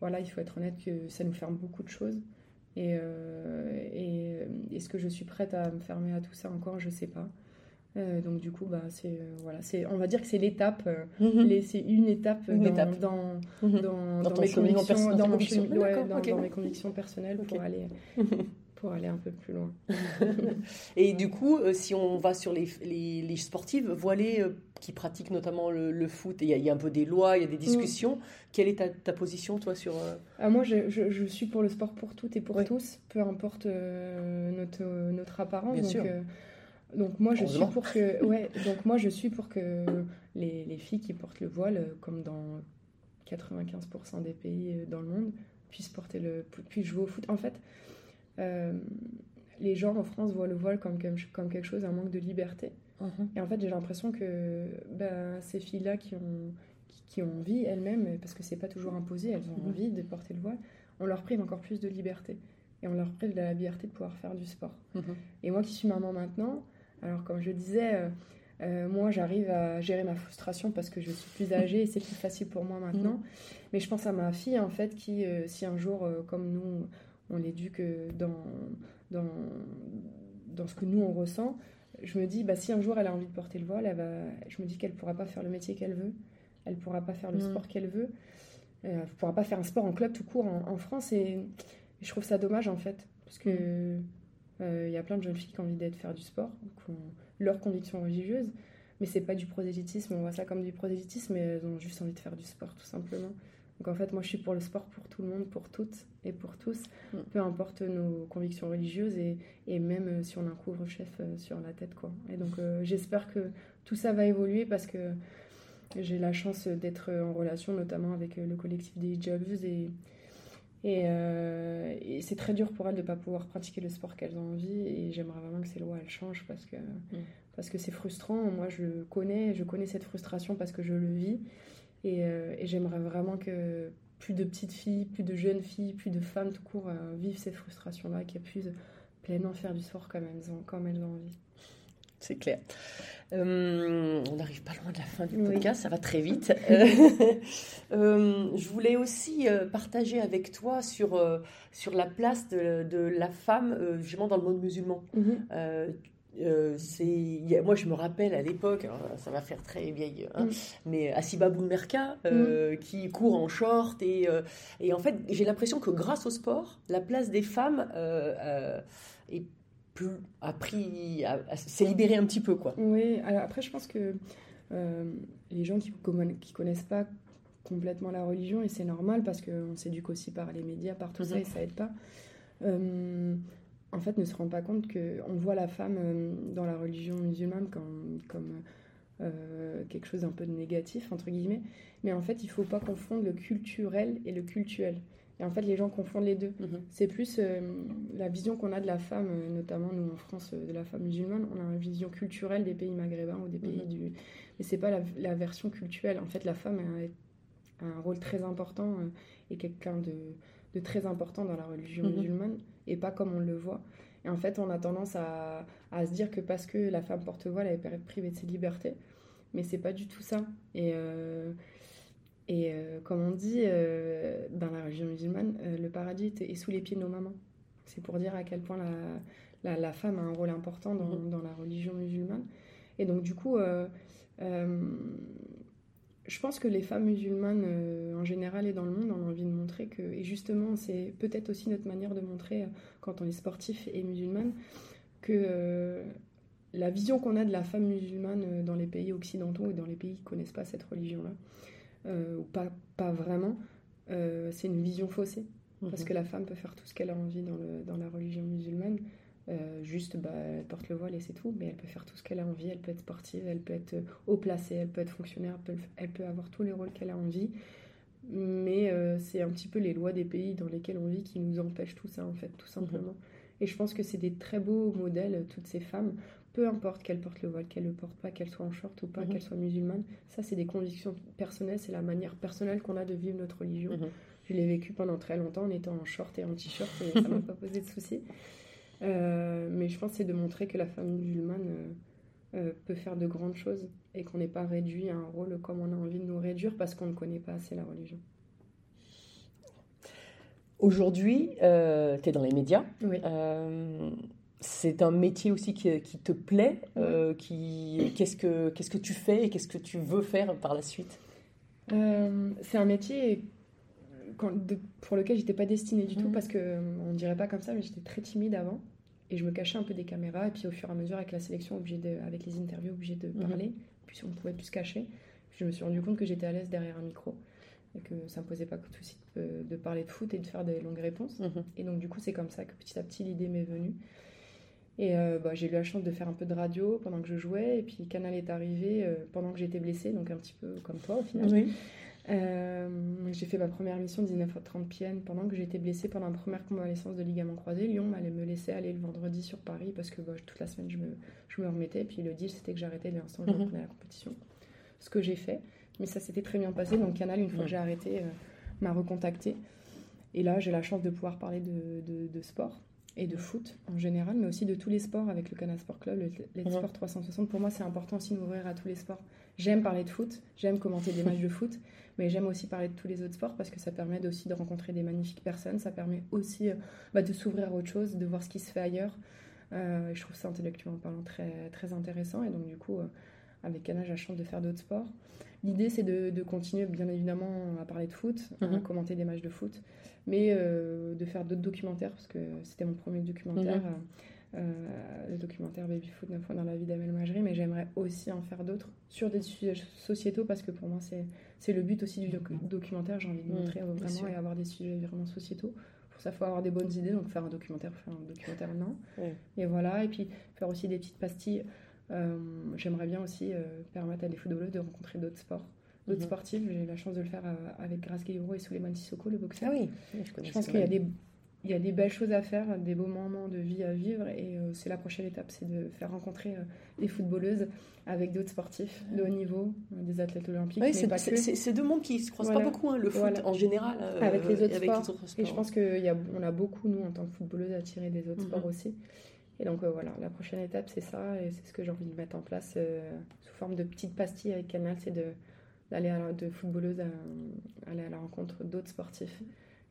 voilà, il faut être honnête que ça nous ferme beaucoup de choses. Et, euh, et est-ce que je suis prête à me fermer à tout ça encore? Je sais pas. Euh, donc du coup, bah, c'est euh, voilà, c'est, on va dire que c'est l'étape, euh, Mhm. les- c'est une étape, Une dans, étape. dans, dans, Dans dans ton mes convictions, perso- dans chemi- ouais, dans, mes personnelles pour aller pour aller un peu plus loin. Et du coup, euh, si on va sur les, les, les sportives voilées euh, qui pratiquent notamment le, le foot, et il y, a- il y a un peu des lois, il y a des discussions, quelle est ta, ta position, toi, sur... euh, Ah, moi, je, je, je suis pour le sport pour toutes et pour tous, peu importe euh, notre, notre apparence. Bien donc, sûr. euh, donc moi, je suis pour que, ouais, donc moi, je suis pour que les, les filles qui portent le voile, comme dans 95% des pays dans le monde, puissent porter le, puissent jouer au foot. En fait, les gens en France voient le voile comme, comme, comme quelque chose, un manque de liberté. Et en fait, j'ai l'impression que ben, ces filles-là qui ont, qui, qui ont envie elles-mêmes, parce que c'est pas toujours imposé, elles ont Mhm. envie de porter le voile, on leur prive encore plus de liberté. Et on leur prive de la liberté de pouvoir faire du sport. Mhm. Et moi qui suis maman maintenant, alors comme je disais, euh, euh, moi j'arrive à gérer ma frustration parce que je suis plus âgée et c'est plus facile pour moi maintenant. Mais je pense à ma fille en fait qui, euh, si un jour, comme nous, on l'éduque dans, dans, dans ce que nous on ressent, je me dis, bah, si un jour elle a envie de porter le voile, elle va, je me dis qu'elle pourra pas faire le métier qu'elle veut, elle pourra pas faire le Mhm. sport qu'elle veut, euh, elle pourra pas faire un sport en club tout court en, en France et je trouve ça dommage en fait parce que euh, il y a plein de jeunes filles qui ont envie d'être faire du sport, qui ont leurs convictions religieuses, mais c'est pas du prosélytisme, on voit ça comme du prosélytisme, mais elles ont juste envie de faire du sport tout simplement. Donc en fait, moi je suis pour le sport pour tout le monde, pour toutes et pour tous, Mm. peu importe nos convictions religieuses et, et même euh, si on a un couvre-chef euh, sur la tête quoi. Et donc euh, j'espère que tout ça va évoluer parce que j'ai la chance d'être en relation notamment avec le collectif des hijabeuses et, et, euh, et c'est très dur pour elles de ne pas pouvoir pratiquer le sport qu'elles ont envie et j'aimerais vraiment que ces lois elles changent parce que parce que c'est frustrant. Moi je connais je connais cette frustration parce que je le vis et, euh, et j'aimerais vraiment que plus de petites filles, plus de jeunes filles, plus de femmes tout court euh, vivent cette frustration là, qu'elles puissent pleinement faire du sport comme elles ont, comme elles ont envie. C'est clair. Euh, on n'arrive pas loin de la fin du Oui. podcast, ça va très vite. Euh, je voulais aussi partager avec toi sur, sur la place de, de la femme, justement, dans le monde musulman. Euh, euh, c'est, moi, je me rappelle à l'époque, alors, ça va faire très vieille, hein, Mm. mais Asiba Boulmerka, euh, qui court en short. Et, euh, et en fait, j'ai l'impression que grâce au sport, la place des femmes euh, euh, est plus, a pris, s'est libérée un petit peu, quoi. Oui, alors après, je pense que euh, les gens qui ne qui connaissent pas complètement la religion, et c'est normal parce qu'on s'éduque aussi par les médias, par tout ça, Mhm. et ça aide pas, euh, en fait, ne se rendent pas compte qu'on voit la femme euh, dans la religion musulmane comme, comme euh, quelque chose d'un peu de négatif, entre guillemets. Mais en fait, il faut pas confondre le culturel et le cultuel. Et en fait, les gens confondent les deux. Mhm. C'est plus euh, la vision qu'on a de la femme, notamment nous en France, de la femme musulmane. On a une vision culturelle des pays maghrébins ou des pays Mhm. du. Mais c'est pas la, la version culturelle. En fait, la femme a, a un rôle très important euh, et quelqu'un de, de très important dans la religion Mhm. musulmane et pas comme on le voit. Et en fait, on a tendance à, à se dire que parce que la femme porte voile, elle est privée de ses libertés. Mais c'est pas du tout ça. Et. euh, et euh, comme on dit euh, dans la religion musulmane, le paradis est, sous les pieds de nos mamans. C'est pour dire à quel point la, la, la femme a un rôle important dans, Mhm. dans la religion musulmane. Et donc du coup, je pense que les femmes musulmanes euh, en général et dans le monde ont envie de montrer que, et justement c'est peut-être aussi notre manière de montrer euh, quand on est sportif et musulmane, que euh, la vision qu'on a de la femme musulmane dans les pays occidentaux et dans les pays qui connaissent pas cette religion-là, ou pas, pas vraiment, c'est une vision faussée. Parce Mhm. que la femme peut faire tout ce qu'elle a envie dans, le, dans la religion musulmane. Euh, juste, bah, elle porte le voile et c'est tout. Mais elle peut faire tout ce qu'elle a envie. Elle peut être sportive, elle peut être euh, haut placée, elle peut être fonctionnaire, elle peut, elle peut avoir tous les rôles qu'elle a envie. Mais euh, c'est un petit peu les lois des pays dans lesquels on vit qui nous empêchent tout ça, en fait, tout simplement. Et je pense que c'est des très beaux modèles, toutes ces femmes. Peu importe qu'elles portent le voile, qu'elles le portent pas, qu'elles soient en short ou pas, Mhm. qu'elles soient musulmanes. Ça, c'est des convictions personnelles, c'est la manière personnelle qu'on a de vivre notre religion. Mhm. Je l'ai vécu pendant très longtemps en étant en short et en t-shirt et ça m'a pas posé de soucis. Euh, mais je pense que c'est de montrer que la femme musulmane euh, euh, peut faire de grandes choses et qu'on n'est pas réduit à un rôle comme on a envie de nous réduire parce qu'on ne connaît pas assez la religion. Aujourd'hui, tu es dans les médias. Oui. Euh, c'est un métier aussi qui, qui te plaît. euh, qui, qu'est-ce, que, qu'est-ce que tu fais et qu'est-ce que tu veux faire par la suite? Euh, c'est un métier quand- de- pour lequel j'étais pas destinée du tout Mhm. parce que euh, on dirait pas comme ça, mais j'étais très timide avant et je me cachais un peu des caméras et puis au fur et à mesure avec la sélection, obligée de, avec les interviews, obligée de Mhm. parler, puis on pouvait plus se cacher. Je me suis rendu compte que j'étais à l'aise derrière un micro et que ça me posait pas de souci de, de parler de foot et de faire des longues réponses. Mhm. Et donc, du coup, c'est comme ça que petit à petit, l'idée m'est venue. Et euh, bah, j'ai eu la chance de faire un peu de radio pendant que je jouais. Et puis, Canal est arrivé euh, pendant que j'étais blessée, donc un petit peu comme toi au final. Oui. Euh, j'ai fait ma première mission 19h30 PM pendant que j'étais blessée pendant la première convalescence de ligament croisé. Lyon allait me laisser aller le vendredi sur Paris parce que bah, toute la semaine, je me, je me remettais. Et puis, le deal, c'était que j'arrêtais dès l'instant où je Mhm. reprenais la compétition. Ce que j'ai fait. Mais ça s'était très bien passé. Donc, Canal, une fois que j'ai arrêté, euh, m'a recontacté. Et là, j'ai la chance de pouvoir parler de, de- de sport et de foot en général, mais aussi de tous les sports avec le Canal Sport Club, le Let's Mhm. Sport 360. Pour moi, c'est important aussi de m'ouvrir à tous les sports. J'aime parler de foot, j'aime commenter des matchs de foot, mais j'aime aussi parler de tous les autres sports parce que ça permet aussi de rencontrer des magnifiques personnes. Ça permet aussi euh, bah, de s'ouvrir à autre chose, de voir ce qui se fait ailleurs. Euh, je trouve ça intellectuellement parlant très, très intéressant. Et donc, du coup, euh, avec Canal, j'ai la chance de faire d'autres sports. L'idée, c'est de, de continuer, bien évidemment, à parler de foot, à Mhm. commenter des matchs de foot, mais euh, de faire d'autres documentaires, parce que c'était mon premier documentaire, Mhm. Le documentaire Baby Foot 9 fois dans la vie d'Amel Majri, mais j'aimerais aussi en faire d'autres sur des sujets sociétaux, parce que pour moi, c'est le but aussi du docu- documentaire. J'ai envie de Mhm, montrer euh, vraiment et avoir des sujets vraiment sociétaux. Pour ça, il faut avoir des bonnes idées, donc faire un documentaire, faire un documentaire, non. Et voilà, et puis faire aussi des petites pastilles. Euh, J'aimerais bien aussi euh, permettre à des footballeuses de rencontrer d'autres sports, d'autres Mhm. sportifs. J'ai eu la chance de le faire euh, avec Grace Guillaume et Souleymane Sissoko, le boxeur. Ah oui, oui, je connais Je pense qu'il y a des, il y a des belles choses à faire, des beaux moments de vie à vivre, et euh, c'est la prochaine étape, c'est de faire rencontrer euh, des footballeuses avec d'autres sportifs de haut niveau, euh, des athlètes olympiques, Oui, c'est, deux mondes qui se croisent Voilà. pas beaucoup, hein, le foot Voilà. en général. euh, Avec les autres avec sports. les autres Et je pense qu'on a beaucoup, nous, en tant que footballeuses, à tirer des autres Mhm. sports aussi. Et donc voilà, la prochaine étape, c'est ça, et c'est ce que j'ai envie de mettre en place sous forme de petites pastilles avec Canal, c'est de, d'aller la- de footballeuses à, aller à la rencontre d'autres sportifs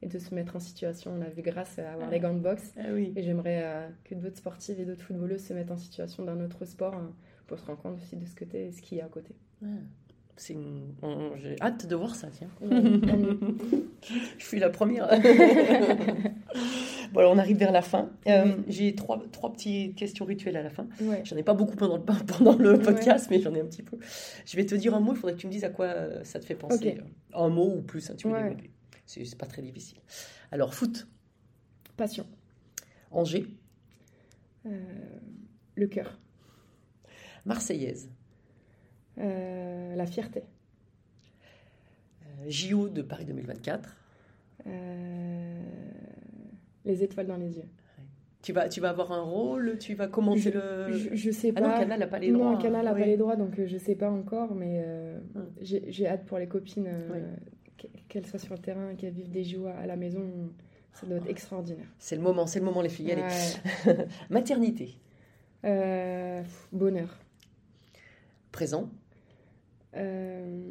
et de se mettre en situation. On a vu grâce à avoir Ah. les gants de boxe, Ah oui. et j'aimerais euh, que d'autres sportives et d'autres footballeuses se mettent en situation d'un autre sport euh, pour se rendre compte aussi de ce que qu'il y a à côté. Ah. C'est une- on- J'ai hâte de voir ça, tiens. Je suis la première. bon, alors on arrive vers la fin. Euh, J'ai trois, trois petites questions rituelles à la fin. Ouais. J'en ai pas beaucoup pendant le, pendant le Ouais. podcast, mais j'en ai un petit peu. Je vais te dire un mot, il faudrait que tu me dises à quoi euh, ça te fait penser. Un mot ou plus, hein, tu peux Ouais. développer. C'est pas très difficile. Alors, foot, Passion. Angers, Euh, le cœur. Marseillaise, Euh, la fierté. euh, JO de Paris 2024. Euh, les étoiles dans les yeux. Tu vas, tu vas avoir un rôle, tu vas commenter le. Je, je sais Ah pas. non, Canal n'a pas les droits. Non, Canal n'a Oui. pas les droits, donc je sais pas encore, mais euh, Hum. j'ai j'ai hâte pour les copines euh, Oui. Qu- qu'elles soient sur le terrain, qu'elles vivent des JO à la maison. Ça doit être extraordinaire. C'est le moment, c'est le moment, les filles. Allez. Ouais. Maternité, Euh, bonheur. présent, Euh,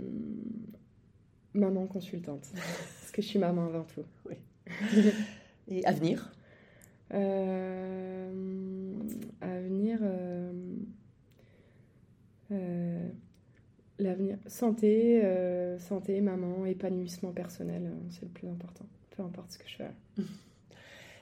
maman consultante. Parce que je suis maman avant tout. et avenir, Euh, à venir, euh, euh, l'avenir, santé, euh, santé, maman, épanouissement personnel, euh, c'est le plus important. Peu importe ce que je fais.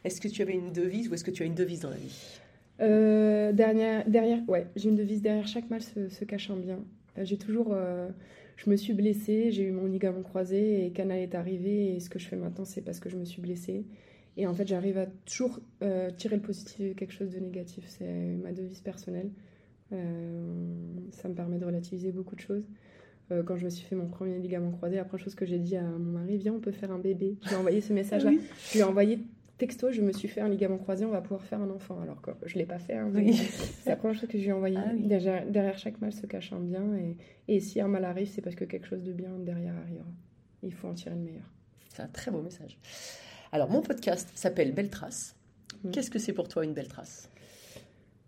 Est-ce que tu avais une devise ou est-ce que tu as une devise dans la vie? Euh, derrière, derrière, ouais, j'ai une devise derrière chaque mal se, se cache un bien. Euh, j'ai toujours, euh, je me suis blessée, j'ai eu mon ligament croisé et Canal est arrivé et ce que je fais maintenant c'est parce que je me suis blessée. Et en fait, j'arrive à toujours tirer le positif de quelque chose de négatif. C'est ma devise personnelle. Euh, ça me permet de relativiser beaucoup de choses. Euh, quand je me suis fait mon premier ligament croisé, la première chose que j'ai dit à mon mari, viens, on peut faire un bébé. Je lui ai envoyé ce message-là. Oui. Je lui ai envoyé texto, je me suis fait un ligament croisé, on va pouvoir faire un enfant. Alors que je ne l'ai pas fait. hein, Oui. C'est la première chose que je lui ai envoyé. Ah oui. derrière, derrière chaque mal se cache un bien. Et, et si un mal arrive, c'est parce que quelque chose de bien derrière arrivera. Il faut en tirer le meilleur. C'est un très beau message. Alors, mon podcast s'appelle Belle Trace. Mhm. Qu'est-ce que c'est pour toi une belle trace?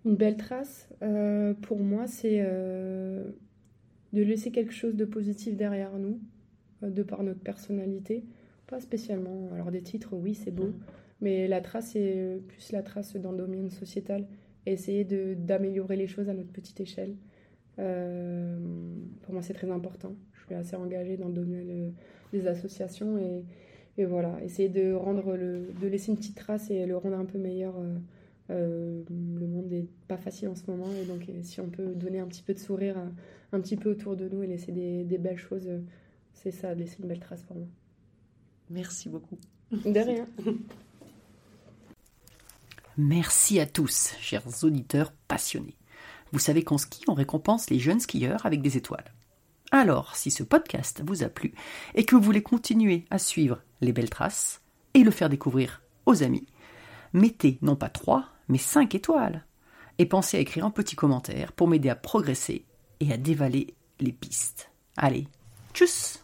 Une belle trace, euh, pour moi, c'est euh, de laisser quelque chose de positif derrière nous, euh, de par notre personnalité. Pas spécialement. Alors, des titres, oui, c'est beau. Mhm. Mais la trace, c'est plus la trace dans le domaine sociétal. Essayer d'améliorer les choses à notre petite échelle. Pour moi, c'est très important. Je suis assez engagée dans le domaine des associations. Et, et voilà, essayer de, rendre le, de laisser une petite trace et le rendre un peu meilleur. Euh, euh, le monde n'est pas facile en ce moment. Et donc, euh, si on peut donner un petit peu de sourire un, un petit peu autour de nous et laisser des, des belles choses, euh, c'est ça, laisser une belle trace pour moi. Merci beaucoup. De rien. Merci à tous, chers auditeurs passionnés. Vous savez qu'en ski, on récompense les jeunes skieurs avec des étoiles. Alors, si ce podcast vous a plu et que vous voulez continuer à suivre les belles traces et le faire découvrir aux amis, mettez non pas 3, mais 5 étoiles. Et pensez à écrire un petit commentaire pour m'aider à progresser et à dévaler les pistes. Allez, tchuss